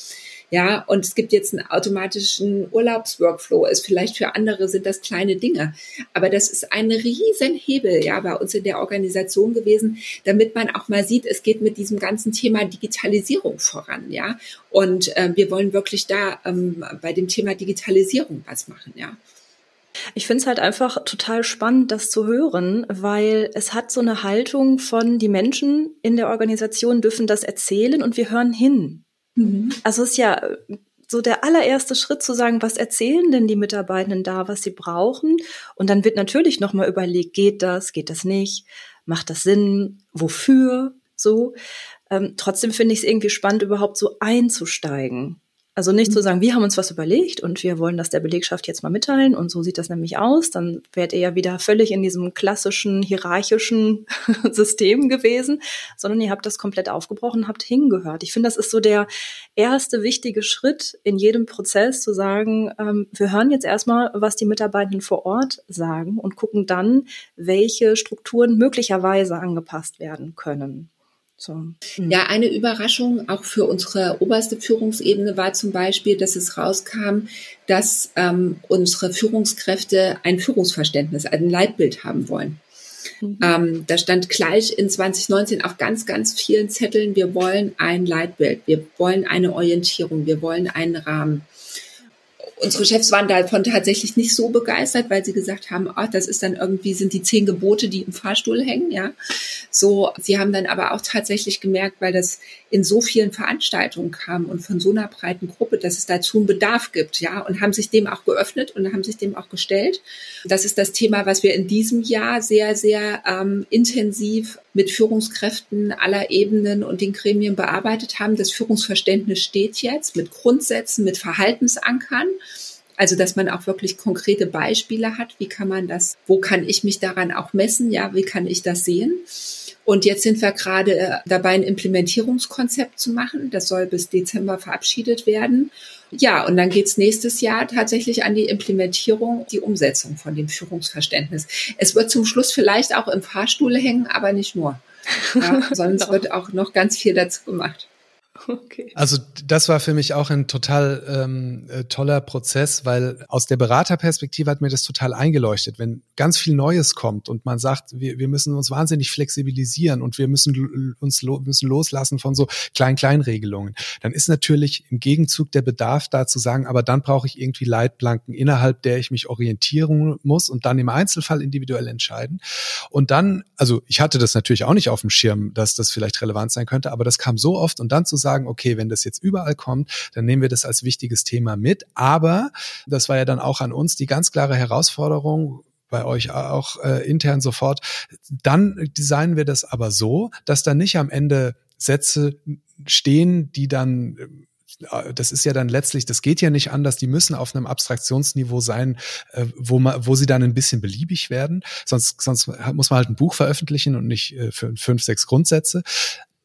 Ja, und es gibt jetzt einen automatischen Urlaubsworkflow. Ist vielleicht für andere sind das kleine Dinge. Aber das ist ein riesen Hebel, ja, bei uns in der Organisation gewesen, damit man auch mal sieht, es geht mit diesem ganzen Thema Digitalisierung voran, ja. Und äh, wir wollen wirklich da ähm, bei dem Thema Digitalisierung was machen, ja. Ich finde es halt einfach total spannend, das zu hören, weil es hat so eine Haltung von, die Menschen in der Organisation dürfen das erzählen und wir hören hin. Mhm. Also es ist ja so der allererste Schritt zu sagen, was erzählen denn die Mitarbeitenden da, was sie brauchen? Und dann wird natürlich nochmal überlegt, geht das, geht das nicht? Macht das Sinn? Wofür? So. Ähm, trotzdem finde ich es irgendwie spannend, überhaupt so einzusteigen. Also nicht zu mhm. sagen, wir haben uns was überlegt und wir wollen das der Belegschaft jetzt mal mitteilen und so sieht das nämlich aus. Dann wärt ihr ja wieder völlig in diesem klassischen hierarchischen System gewesen, sondern ihr habt das komplett aufgebrochen, habt hingehört. Ich finde, das ist so der erste wichtige Schritt in jedem Prozess zu sagen, ähm, wir hören jetzt erstmal, was die Mitarbeitenden vor Ort sagen und gucken dann, welche Strukturen möglicherweise angepasst werden können. So. Ja, eine Überraschung auch für unsere oberste Führungsebene war zum Beispiel, dass es rauskam, dass ähm, unsere Führungskräfte ein Führungsverständnis, ein Leitbild haben wollen. Mhm. Ähm, da stand gleich in 2019 auf ganz, ganz vielen Zetteln, wir wollen ein Leitbild, wir wollen eine Orientierung, wir wollen einen Rahmen unsere Chefs waren davon tatsächlich nicht so begeistert, weil sie gesagt haben, oh, das ist dann irgendwie, sind die zehn Gebote, die im Fahrstuhl hängen, ja. So, sie haben dann aber auch tatsächlich gemerkt, weil das in so vielen Veranstaltungen kam und von so einer breiten Gruppe, dass es dazu einen Bedarf gibt, ja, und haben sich dem auch geöffnet und haben sich dem auch gestellt. Das ist das Thema, was wir in diesem Jahr sehr, sehr ähm, intensiv mit Führungskräften aller Ebenen und den Gremien bearbeitet haben. Das Führungsverständnis steht jetzt mit Grundsätzen, mit Verhaltensankern Also, dass man auch wirklich konkrete Beispiele hat. Wie kann man das, wo kann ich mich daran auch messen? Ja, wie kann ich das sehen? Und jetzt sind wir gerade äh, dabei, ein Implementierungskonzept zu machen. Das soll bis Dezember verabschiedet werden. Ja, und dann geht's nächstes Jahr tatsächlich an die Implementierung, die Umsetzung von dem Führungsverständnis. Es wird zum Schluss vielleicht auch im Fahrstuhl hängen, aber nicht nur. Ja, sondern es wird auch noch ganz viel dazu gemacht. Okay. Also das war für mich auch ein total ähm, äh, toller Prozess, weil aus der Beraterperspektive hat mir das total eingeleuchtet. Wenn ganz viel Neues kommt und man sagt, wir, wir müssen uns wahnsinnig flexibilisieren und wir müssen uns lo müssen loslassen von so Klein-Klein-Regelungen, dann ist natürlich im Gegenzug der Bedarf da zu sagen, aber dann brauche ich irgendwie Leitplanken, innerhalb der ich mich orientieren muss und dann im Einzelfall individuell entscheiden. Und dann, also ich hatte das natürlich auch nicht auf dem Schirm, dass das vielleicht relevant sein könnte, aber das kam so oft und dann zu sagen, sagen, okay, wenn das jetzt überall kommt, dann nehmen wir das als wichtiges Thema mit. Aber das war ja dann auch an uns die ganz klare Herausforderung, bei euch auch äh, intern sofort. Dann designen wir das aber so, dass da nicht am Ende Sätze stehen, die dann äh, das ist ja dann letztlich, das geht ja nicht anders, die müssen auf einem Abstraktionsniveau sein, äh, wo man, wo sie dann ein bisschen beliebig werden. Sonst, sonst muss man halt ein Buch veröffentlichen und nicht äh, fünf, sechs Grundsätze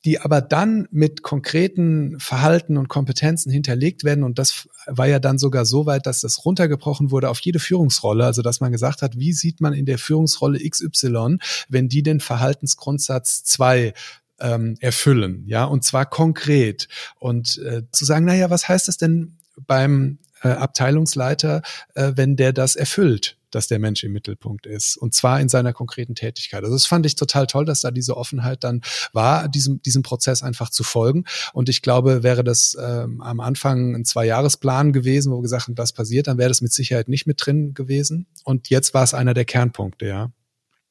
die aber dann mit konkreten Verhalten und Kompetenzen hinterlegt werden. Und das war ja dann sogar so weit, dass das runtergebrochen wurde auf jede Führungsrolle. Also dass man gesagt hat, wie sieht man in der Führungsrolle XY, wenn die den Verhaltensgrundsatz 2 ähm, erfüllen, ja, und zwar konkret. Und äh, zu sagen, naja, was heißt das denn beim äh, Abteilungsleiter, äh, wenn der das erfüllt? Dass der Mensch im Mittelpunkt ist und zwar in seiner konkreten Tätigkeit. Also das fand ich total toll, dass da diese Offenheit dann war, diesem, diesem Prozess einfach zu folgen. Und ich glaube, wäre das ähm, am Anfang ein Zwei-Jahres-Plan gewesen, wo wir gesagt haben, das passiert, dann wäre das mit Sicherheit nicht mit drin gewesen. Und jetzt war es einer der Kernpunkte, ja.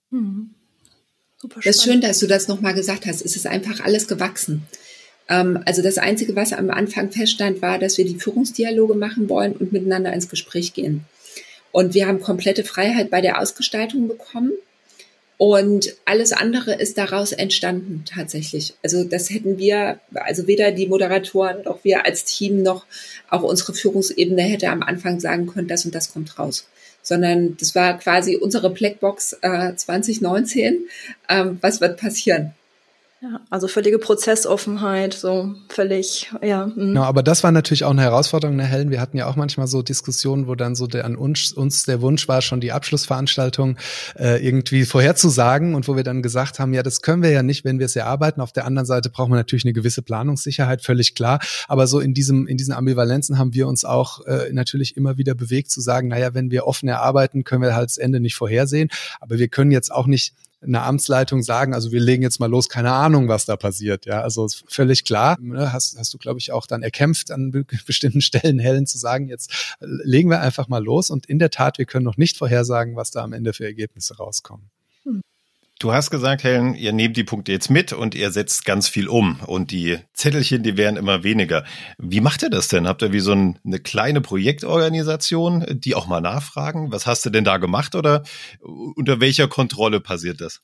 Mhm. Super das ist schön, dass du das nochmal gesagt hast. Es ist einfach alles gewachsen. Ähm, also das Einzige, was am Anfang feststand, war, dass wir die Führungsdialoge machen wollen und miteinander ins Gespräch gehen. Und wir haben komplette Freiheit bei der Ausgestaltung bekommen. Und alles andere ist daraus entstanden tatsächlich. Also das hätten wir, also weder die Moderatoren noch wir als Team noch auch unsere Führungsebene hätte am Anfang sagen können, das und das kommt raus. Sondern das war quasi unsere Blackbox äh, 2019. Ähm, was wird passieren? Ja, also völlige Prozessoffenheit, so völlig, ja. Mh. Genau, aber das war natürlich auch eine Herausforderung, ne, Helen. Wir hatten ja auch manchmal so Diskussionen, wo dann so der, an uns, uns der Wunsch war, schon die Abschlussveranstaltung äh, irgendwie vorherzusagen und wo wir dann gesagt haben, ja, das können wir ja nicht, wenn wir es erarbeiten. Auf der anderen Seite brauchen wir natürlich eine gewisse Planungssicherheit, völlig klar. Aber so in diesem, in diesen Ambivalenzen haben wir uns auch äh, natürlich immer wieder bewegt zu sagen, naja, wenn wir offen erarbeiten, können wir halt das Ende nicht vorhersehen. Aber wir können jetzt auch nicht eine Amtsleitung sagen, also wir legen jetzt mal los, keine Ahnung, was da passiert. Ja, also völlig klar. Ne, hast, hast du, glaube ich, auch dann erkämpft an bestimmten Stellen, Helen, zu sagen, jetzt legen wir einfach mal los. Und in der Tat, wir können noch nicht vorhersagen, was da am Ende für Ergebnisse rauskommen. Du hast gesagt, Helen, ihr nehmt die Punkte jetzt mit und ihr setzt ganz viel um und die Zettelchen, die werden immer weniger. Wie macht ihr das denn? Habt ihr wie so ein, eine kleine Projektorganisation, die auch mal nachfragen? Was hast du denn da gemacht oder unter welcher Kontrolle passiert das?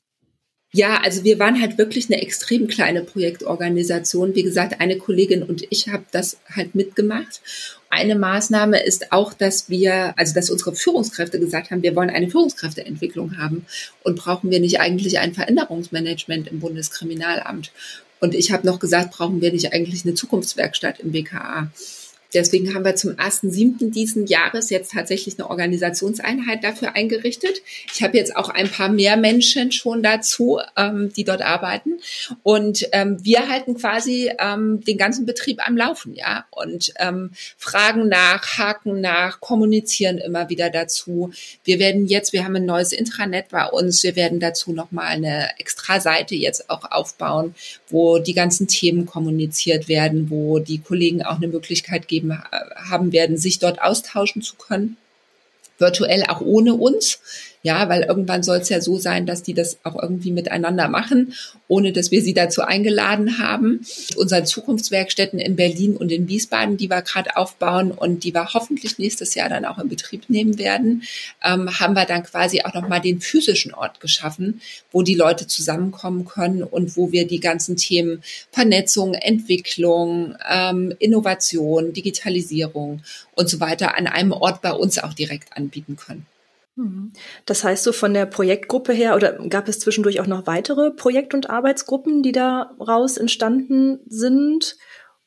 Ja, also wir waren halt wirklich eine extrem kleine Projektorganisation. Wie gesagt, eine Kollegin und ich habe das halt mitgemacht. Eine Maßnahme ist auch, dass wir, also dass unsere Führungskräfte gesagt haben, wir wollen eine Führungskräfteentwicklung haben und brauchen wir nicht eigentlich ein Veränderungsmanagement im Bundeskriminalamt. Und ich habe noch gesagt, brauchen wir nicht eigentlich eine Zukunftswerkstatt im BKA. Deswegen haben wir zum 1.7. diesen Jahres jetzt tatsächlich eine Organisationseinheit dafür eingerichtet. Ich habe jetzt auch ein paar mehr Menschen schon dazu, ähm, die dort arbeiten. Und ähm, wir halten quasi ähm, den ganzen Betrieb am Laufen, ja. Und ähm, fragen nach, haken nach, kommunizieren immer wieder dazu. Wir werden jetzt, wir haben ein neues Intranet bei uns, wir werden dazu nochmal eine extra Seite jetzt auch aufbauen, wo die ganzen Themen kommuniziert werden, wo die Kollegen auch eine Möglichkeit geben, gegeben haben werden, sich dort austauschen zu können virtuell auch ohne uns. Ja, weil irgendwann soll es ja so sein, dass die das auch irgendwie miteinander machen, ohne dass wir sie dazu eingeladen haben. Unsere Zukunftswerkstätten in Berlin und in Wiesbaden, die wir gerade aufbauen und die wir hoffentlich nächstes Jahr dann auch in Betrieb nehmen werden, ähm, haben wir dann quasi auch nochmal den physischen Ort geschaffen, wo die Leute zusammenkommen können und wo wir die ganzen Themen Vernetzung, Entwicklung, ähm, Innovation, Digitalisierung und so weiter an einem Ort bei uns auch direkt anbieten können. Mhm. Das heißt, so von der Projektgruppe her, oder gab es zwischendurch auch noch weitere Projekt- und Arbeitsgruppen, die daraus entstanden sind?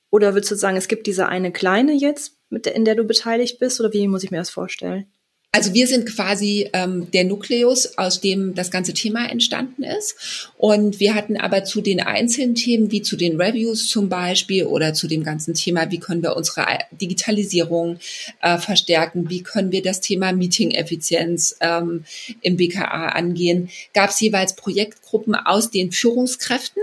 Oder würdest du sagen, es gibt diese eine kleine jetzt, der, in der du beteiligt bist? Oder wie muss ich mir das vorstellen? Also wir sind quasi ähm, der Nukleus, aus dem das ganze Thema entstanden ist. Und wir hatten aber zu den einzelnen Themen, wie zu den Reviews zum Beispiel oder zu dem ganzen Thema, wie können wir unsere Digitalisierung äh, verstärken, wie können wir das Thema Meeting-Effizienz ähm, im BKA angehen, gab es jeweils Projektgruppen aus den Führungskräften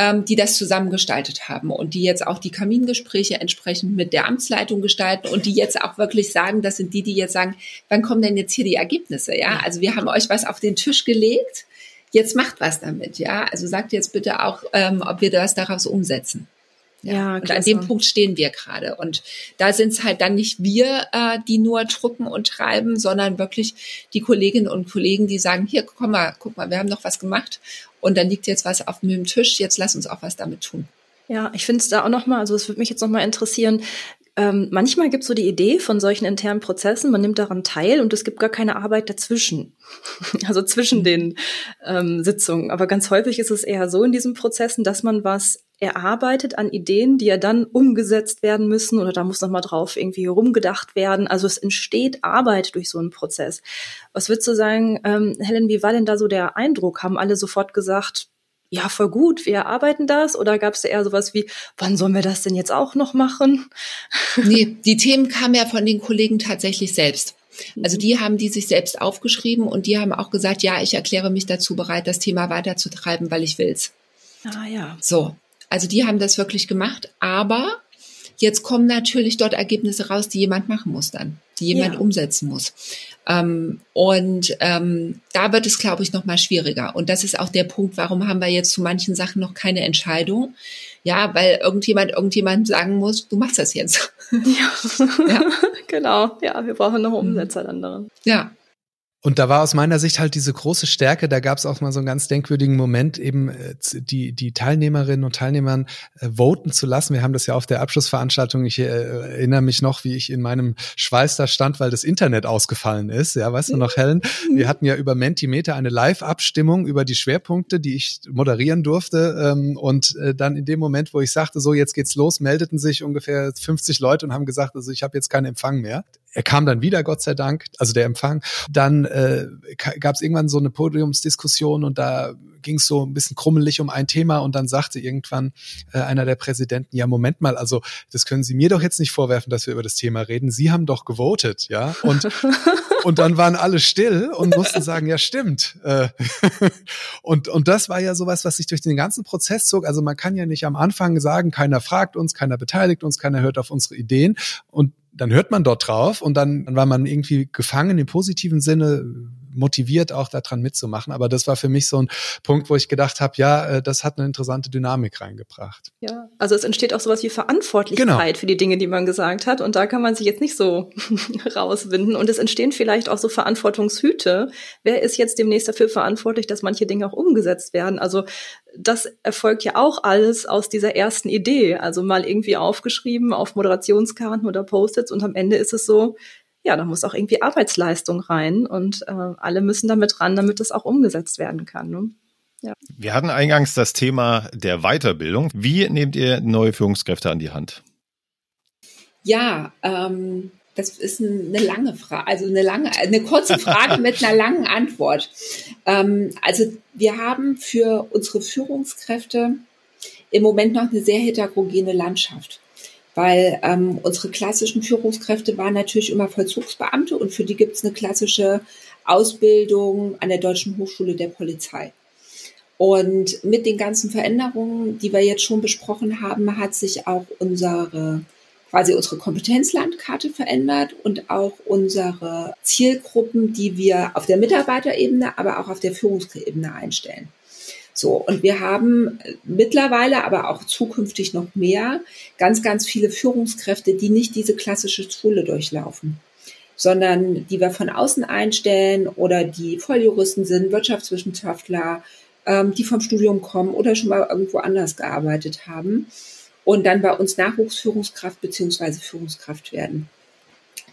ähm, die das zusammengestaltet haben und die jetzt auch die Kamingespräche entsprechend mit der Amtsleitung gestalten und die jetzt auch wirklich sagen, das sind die, die jetzt sagen, wann kommen denn jetzt hier die Ergebnisse? Ja, also wir haben euch was auf den Tisch gelegt, jetzt macht was damit. Ja, also sagt jetzt bitte auch, ähm, ob wir das daraus umsetzen. Ja, ja und an dem Punkt stehen wir gerade. Und da sind es halt dann nicht wir, äh, die nur drucken und treiben, sondern wirklich die Kolleginnen und Kollegen, die sagen, hier, komm mal, guck mal, wir haben noch was gemacht und dann liegt jetzt was auf dem Tisch, jetzt lass uns auch was damit tun. Ja, ich finde es da auch nochmal, also es würde mich jetzt nochmal interessieren, ähm, manchmal gibt es so die Idee von solchen internen Prozessen, man nimmt daran teil und es gibt gar keine Arbeit dazwischen, also zwischen den ähm, Sitzungen. Aber ganz häufig ist es eher so in diesen Prozessen, dass man was erarbeitet an Ideen, die ja dann umgesetzt werden müssen oder da muss nochmal drauf irgendwie rumgedacht werden. Also es entsteht Arbeit durch so einen Prozess. Was würdest du sagen, ähm, Helen, wie war denn da so der Eindruck? Haben alle sofort gesagt, ja, voll gut, wir erarbeiten das? Oder gab es da eher sowas wie, wann sollen wir das denn jetzt auch noch machen? Nee, die Themen kamen ja von den Kollegen tatsächlich selbst. Also die haben die sich selbst aufgeschrieben und die haben auch gesagt, ja, ich erkläre mich dazu bereit, das Thema weiterzutreiben, weil ich will's. Ah ja. So, also die haben das wirklich gemacht, aber jetzt kommen natürlich dort Ergebnisse raus, die jemand machen muss dann, die jemand ja. umsetzen muss. Ähm, und ähm, da wird es, glaube ich, noch mal schwieriger. Und das ist auch der Punkt, warum haben wir jetzt zu manchen Sachen noch keine Entscheidung. Ja, weil irgendjemand irgendjemand sagen muss, du machst das jetzt. Ja, ja. genau. Ja, wir brauchen noch Umsetzer dann daran. Ja, und da war aus meiner Sicht halt diese große Stärke, da gab es auch mal so einen ganz denkwürdigen Moment, eben äh, die, die Teilnehmerinnen und Teilnehmern äh, voten zu lassen. Wir haben das ja auf der Abschlussveranstaltung, ich äh, erinnere mich noch, wie ich in meinem Schweiß da stand, weil das Internet ausgefallen ist. Ja, weißt du noch, Helen? Wir hatten ja über Mentimeter eine Live-Abstimmung über die Schwerpunkte, die ich moderieren durfte. Ähm, und äh, dann in dem Moment, wo ich sagte, so jetzt geht's los, meldeten sich ungefähr 50 Leute und haben gesagt, also ich habe jetzt keinen Empfang mehr. Er kam dann wieder, Gott sei Dank, also der Empfang. Dann äh, gab es irgendwann so eine Podiumsdiskussion und da ging es so ein bisschen krummelig um ein Thema und dann sagte irgendwann äh, einer der Präsidenten, ja, Moment mal, also das können Sie mir doch jetzt nicht vorwerfen, dass wir über das Thema reden. Sie haben doch gewotet, ja. Und, und dann waren alle still und mussten sagen, ja, stimmt. Äh, und, und das war ja sowas, was sich durch den ganzen Prozess zog. Also man kann ja nicht am Anfang sagen, keiner fragt uns, keiner beteiligt uns, keiner hört auf unsere Ideen. Und dann hört man dort drauf und dann, dann war man irgendwie gefangen im positiven Sinne, motiviert auch daran mitzumachen. Aber das war für mich so ein Punkt, wo ich gedacht habe, ja, äh, das hat eine interessante Dynamik reingebracht. Ja, also es entsteht auch sowas wie Verantwortlichkeit genau. für die Dinge, die man gesagt hat. Und da kann man sich jetzt nicht so rauswinden. Und es entstehen vielleicht auch so Verantwortungshüte. Wer ist jetzt demnächst dafür verantwortlich, dass manche Dinge auch umgesetzt werden? Also das erfolgt ja auch alles aus dieser ersten Idee. Also mal irgendwie aufgeschrieben auf Moderationskarten oder Post-its und am Ende ist es so, ja, da muss auch irgendwie Arbeitsleistung rein und äh, alle müssen damit ran, damit das auch umgesetzt werden kann. Ne? Ja. Wir hatten eingangs das Thema der Weiterbildung. Wie nehmt ihr neue Führungskräfte an die Hand? Ja, ähm, das ist eine lange Frage, also eine lange, eine kurze Frage mit einer langen Antwort. Ähm, also wir haben für unsere Führungskräfte im Moment noch eine sehr heterogene Landschaft weil ähm, unsere klassischen Führungskräfte waren natürlich immer Vollzugsbeamte und für die gibt es eine klassische Ausbildung an der Deutschen Hochschule der Polizei. Und mit den ganzen Veränderungen, die wir jetzt schon besprochen haben, hat sich auch unsere quasi unsere Kompetenzlandkarte verändert und auch unsere Zielgruppen, die wir auf der Mitarbeiterebene, aber auch auf der Führungsebene einstellen. So, und wir haben mittlerweile, aber auch zukünftig noch mehr, ganz, ganz viele Führungskräfte, die nicht diese klassische Schule durchlaufen, sondern die wir von außen einstellen oder die Volljuristen sind, Wirtschaftswissenschaftler, ähm, die vom Studium kommen oder schon mal irgendwo anders gearbeitet haben und dann bei uns Nachwuchsführungskraft beziehungsweise Führungskraft werden.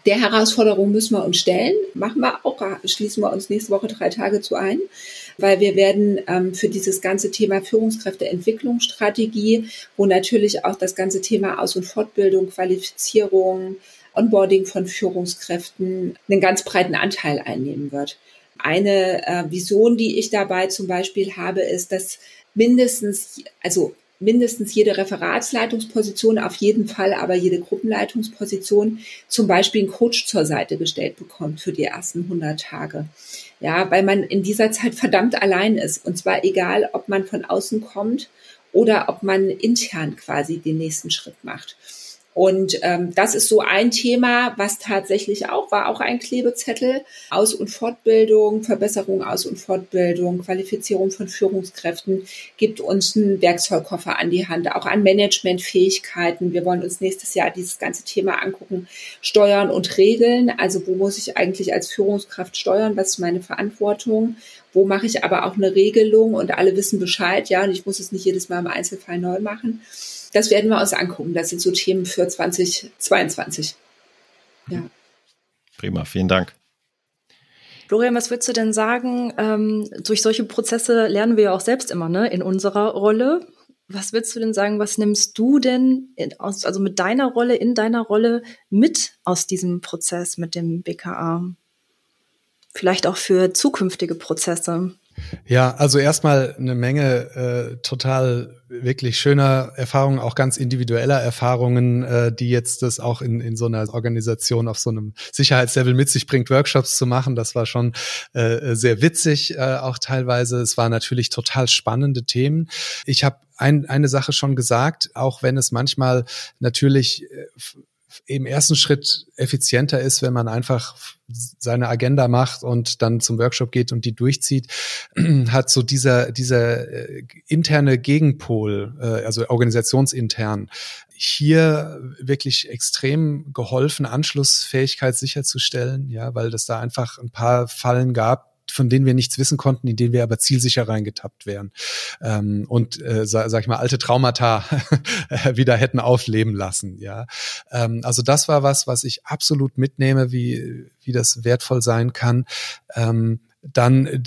Der Herausforderung müssen wir uns stellen. Machen wir auch, schließen wir uns nächste Woche drei Tage zu ein, weil wir werden ähm, für dieses ganze Thema Führungskräfteentwicklungsstrategie, wo natürlich auch das ganze Thema Aus- und Fortbildung, Qualifizierung, Onboarding von Führungskräften einen ganz breiten Anteil einnehmen wird. Eine äh, Vision, die ich dabei zum Beispiel habe, ist, dass mindestens, also mindestens jede Referatsleitungsposition, auf jeden Fall aber jede Gruppenleitungsposition zum Beispiel einen Coach zur Seite gestellt bekommt für die ersten 100 Tage. Ja, weil man in dieser Zeit verdammt allein ist. Und zwar egal, ob man von außen kommt oder ob man intern quasi den nächsten Schritt macht. Und ähm, das ist so ein Thema, was tatsächlich auch war, auch ein Klebezettel. Aus- und Fortbildung, Verbesserung Aus- und Fortbildung, Qualifizierung von Führungskräften gibt uns einen Werkzeugkoffer an die Hand, auch an Managementfähigkeiten. Wir wollen uns nächstes Jahr dieses ganze Thema angucken, Steuern und Regeln. Also wo muss ich eigentlich als Führungskraft steuern? Was ist meine Verantwortung? Wo mache ich aber auch eine Regelung und alle wissen Bescheid, ja, und ich muss es nicht jedes Mal im Einzelfall neu machen. Das werden wir uns angucken. Das sind so Themen für 2022. Ja. Prima, vielen Dank. Florian, was würdest du denn sagen? Ähm, durch solche Prozesse lernen wir ja auch selbst immer, ne, in unserer Rolle. Was würdest du denn sagen, was nimmst du denn in, aus, also mit deiner Rolle, in deiner Rolle mit aus diesem Prozess mit dem BKA? Vielleicht auch für zukünftige Prozesse. Ja, also erstmal eine Menge äh, total wirklich schöner Erfahrungen, auch ganz individueller Erfahrungen, äh, die jetzt das auch in, in so einer Organisation auf so einem Sicherheitslevel mit sich bringt, Workshops zu machen. Das war schon äh, sehr witzig, äh, auch teilweise. Es waren natürlich total spannende Themen. Ich habe ein, eine Sache schon gesagt, auch wenn es manchmal natürlich äh, im ersten Schritt effizienter ist, wenn man einfach seine Agenda macht und dann zum Workshop geht und die durchzieht, hat so dieser, dieser äh, interne Gegenpol, äh, also organisationsintern, hier wirklich extrem geholfen, Anschlussfähigkeit sicherzustellen, ja, weil das da einfach ein paar Fallen gab, von denen wir nichts wissen konnten, in denen wir aber zielsicher reingetappt wären ähm, und äh, sag, sag ich mal alte Traumata wieder hätten aufleben lassen. Ja, ähm, also das war was, was ich absolut mitnehme, wie wie das wertvoll sein kann. Ähm, dann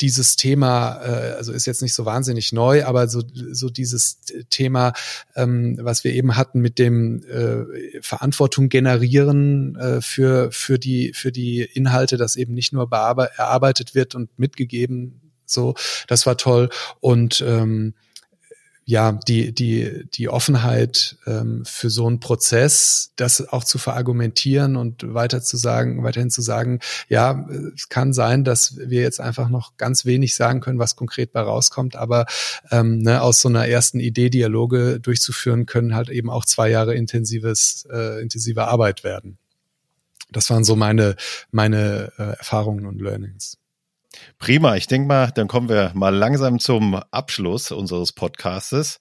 dieses Thema, äh, also ist jetzt nicht so wahnsinnig neu, aber so, so dieses Thema, ähm, was wir eben hatten mit dem äh, Verantwortung generieren äh, für, für, die, für die Inhalte, dass eben nicht nur erarbeitet wird und mitgegeben, so, das war toll. Und ähm, ja, die, die, die Offenheit ähm, für so einen Prozess, das auch zu verargumentieren und weiter zu sagen, weiterhin zu sagen, ja, es kann sein, dass wir jetzt einfach noch ganz wenig sagen können, was konkret bei rauskommt, aber ähm, ne, aus so einer ersten Idee Dialoge durchzuführen, können halt eben auch zwei Jahre intensives, äh, intensive Arbeit werden. Das waren so meine, meine äh, Erfahrungen und Learnings. Prima, ich denke mal, dann kommen wir mal langsam zum Abschluss unseres Podcastes.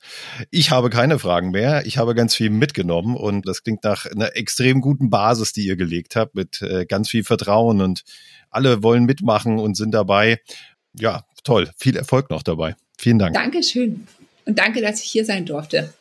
Ich habe keine Fragen mehr. Ich habe ganz viel mitgenommen und das klingt nach einer extrem guten Basis, die ihr gelegt habt, mit äh, ganz viel Vertrauen und alle wollen mitmachen und sind dabei. Ja, toll. Viel Erfolg noch dabei. Vielen Dank. Dankeschön. Und danke, dass ich hier sein durfte.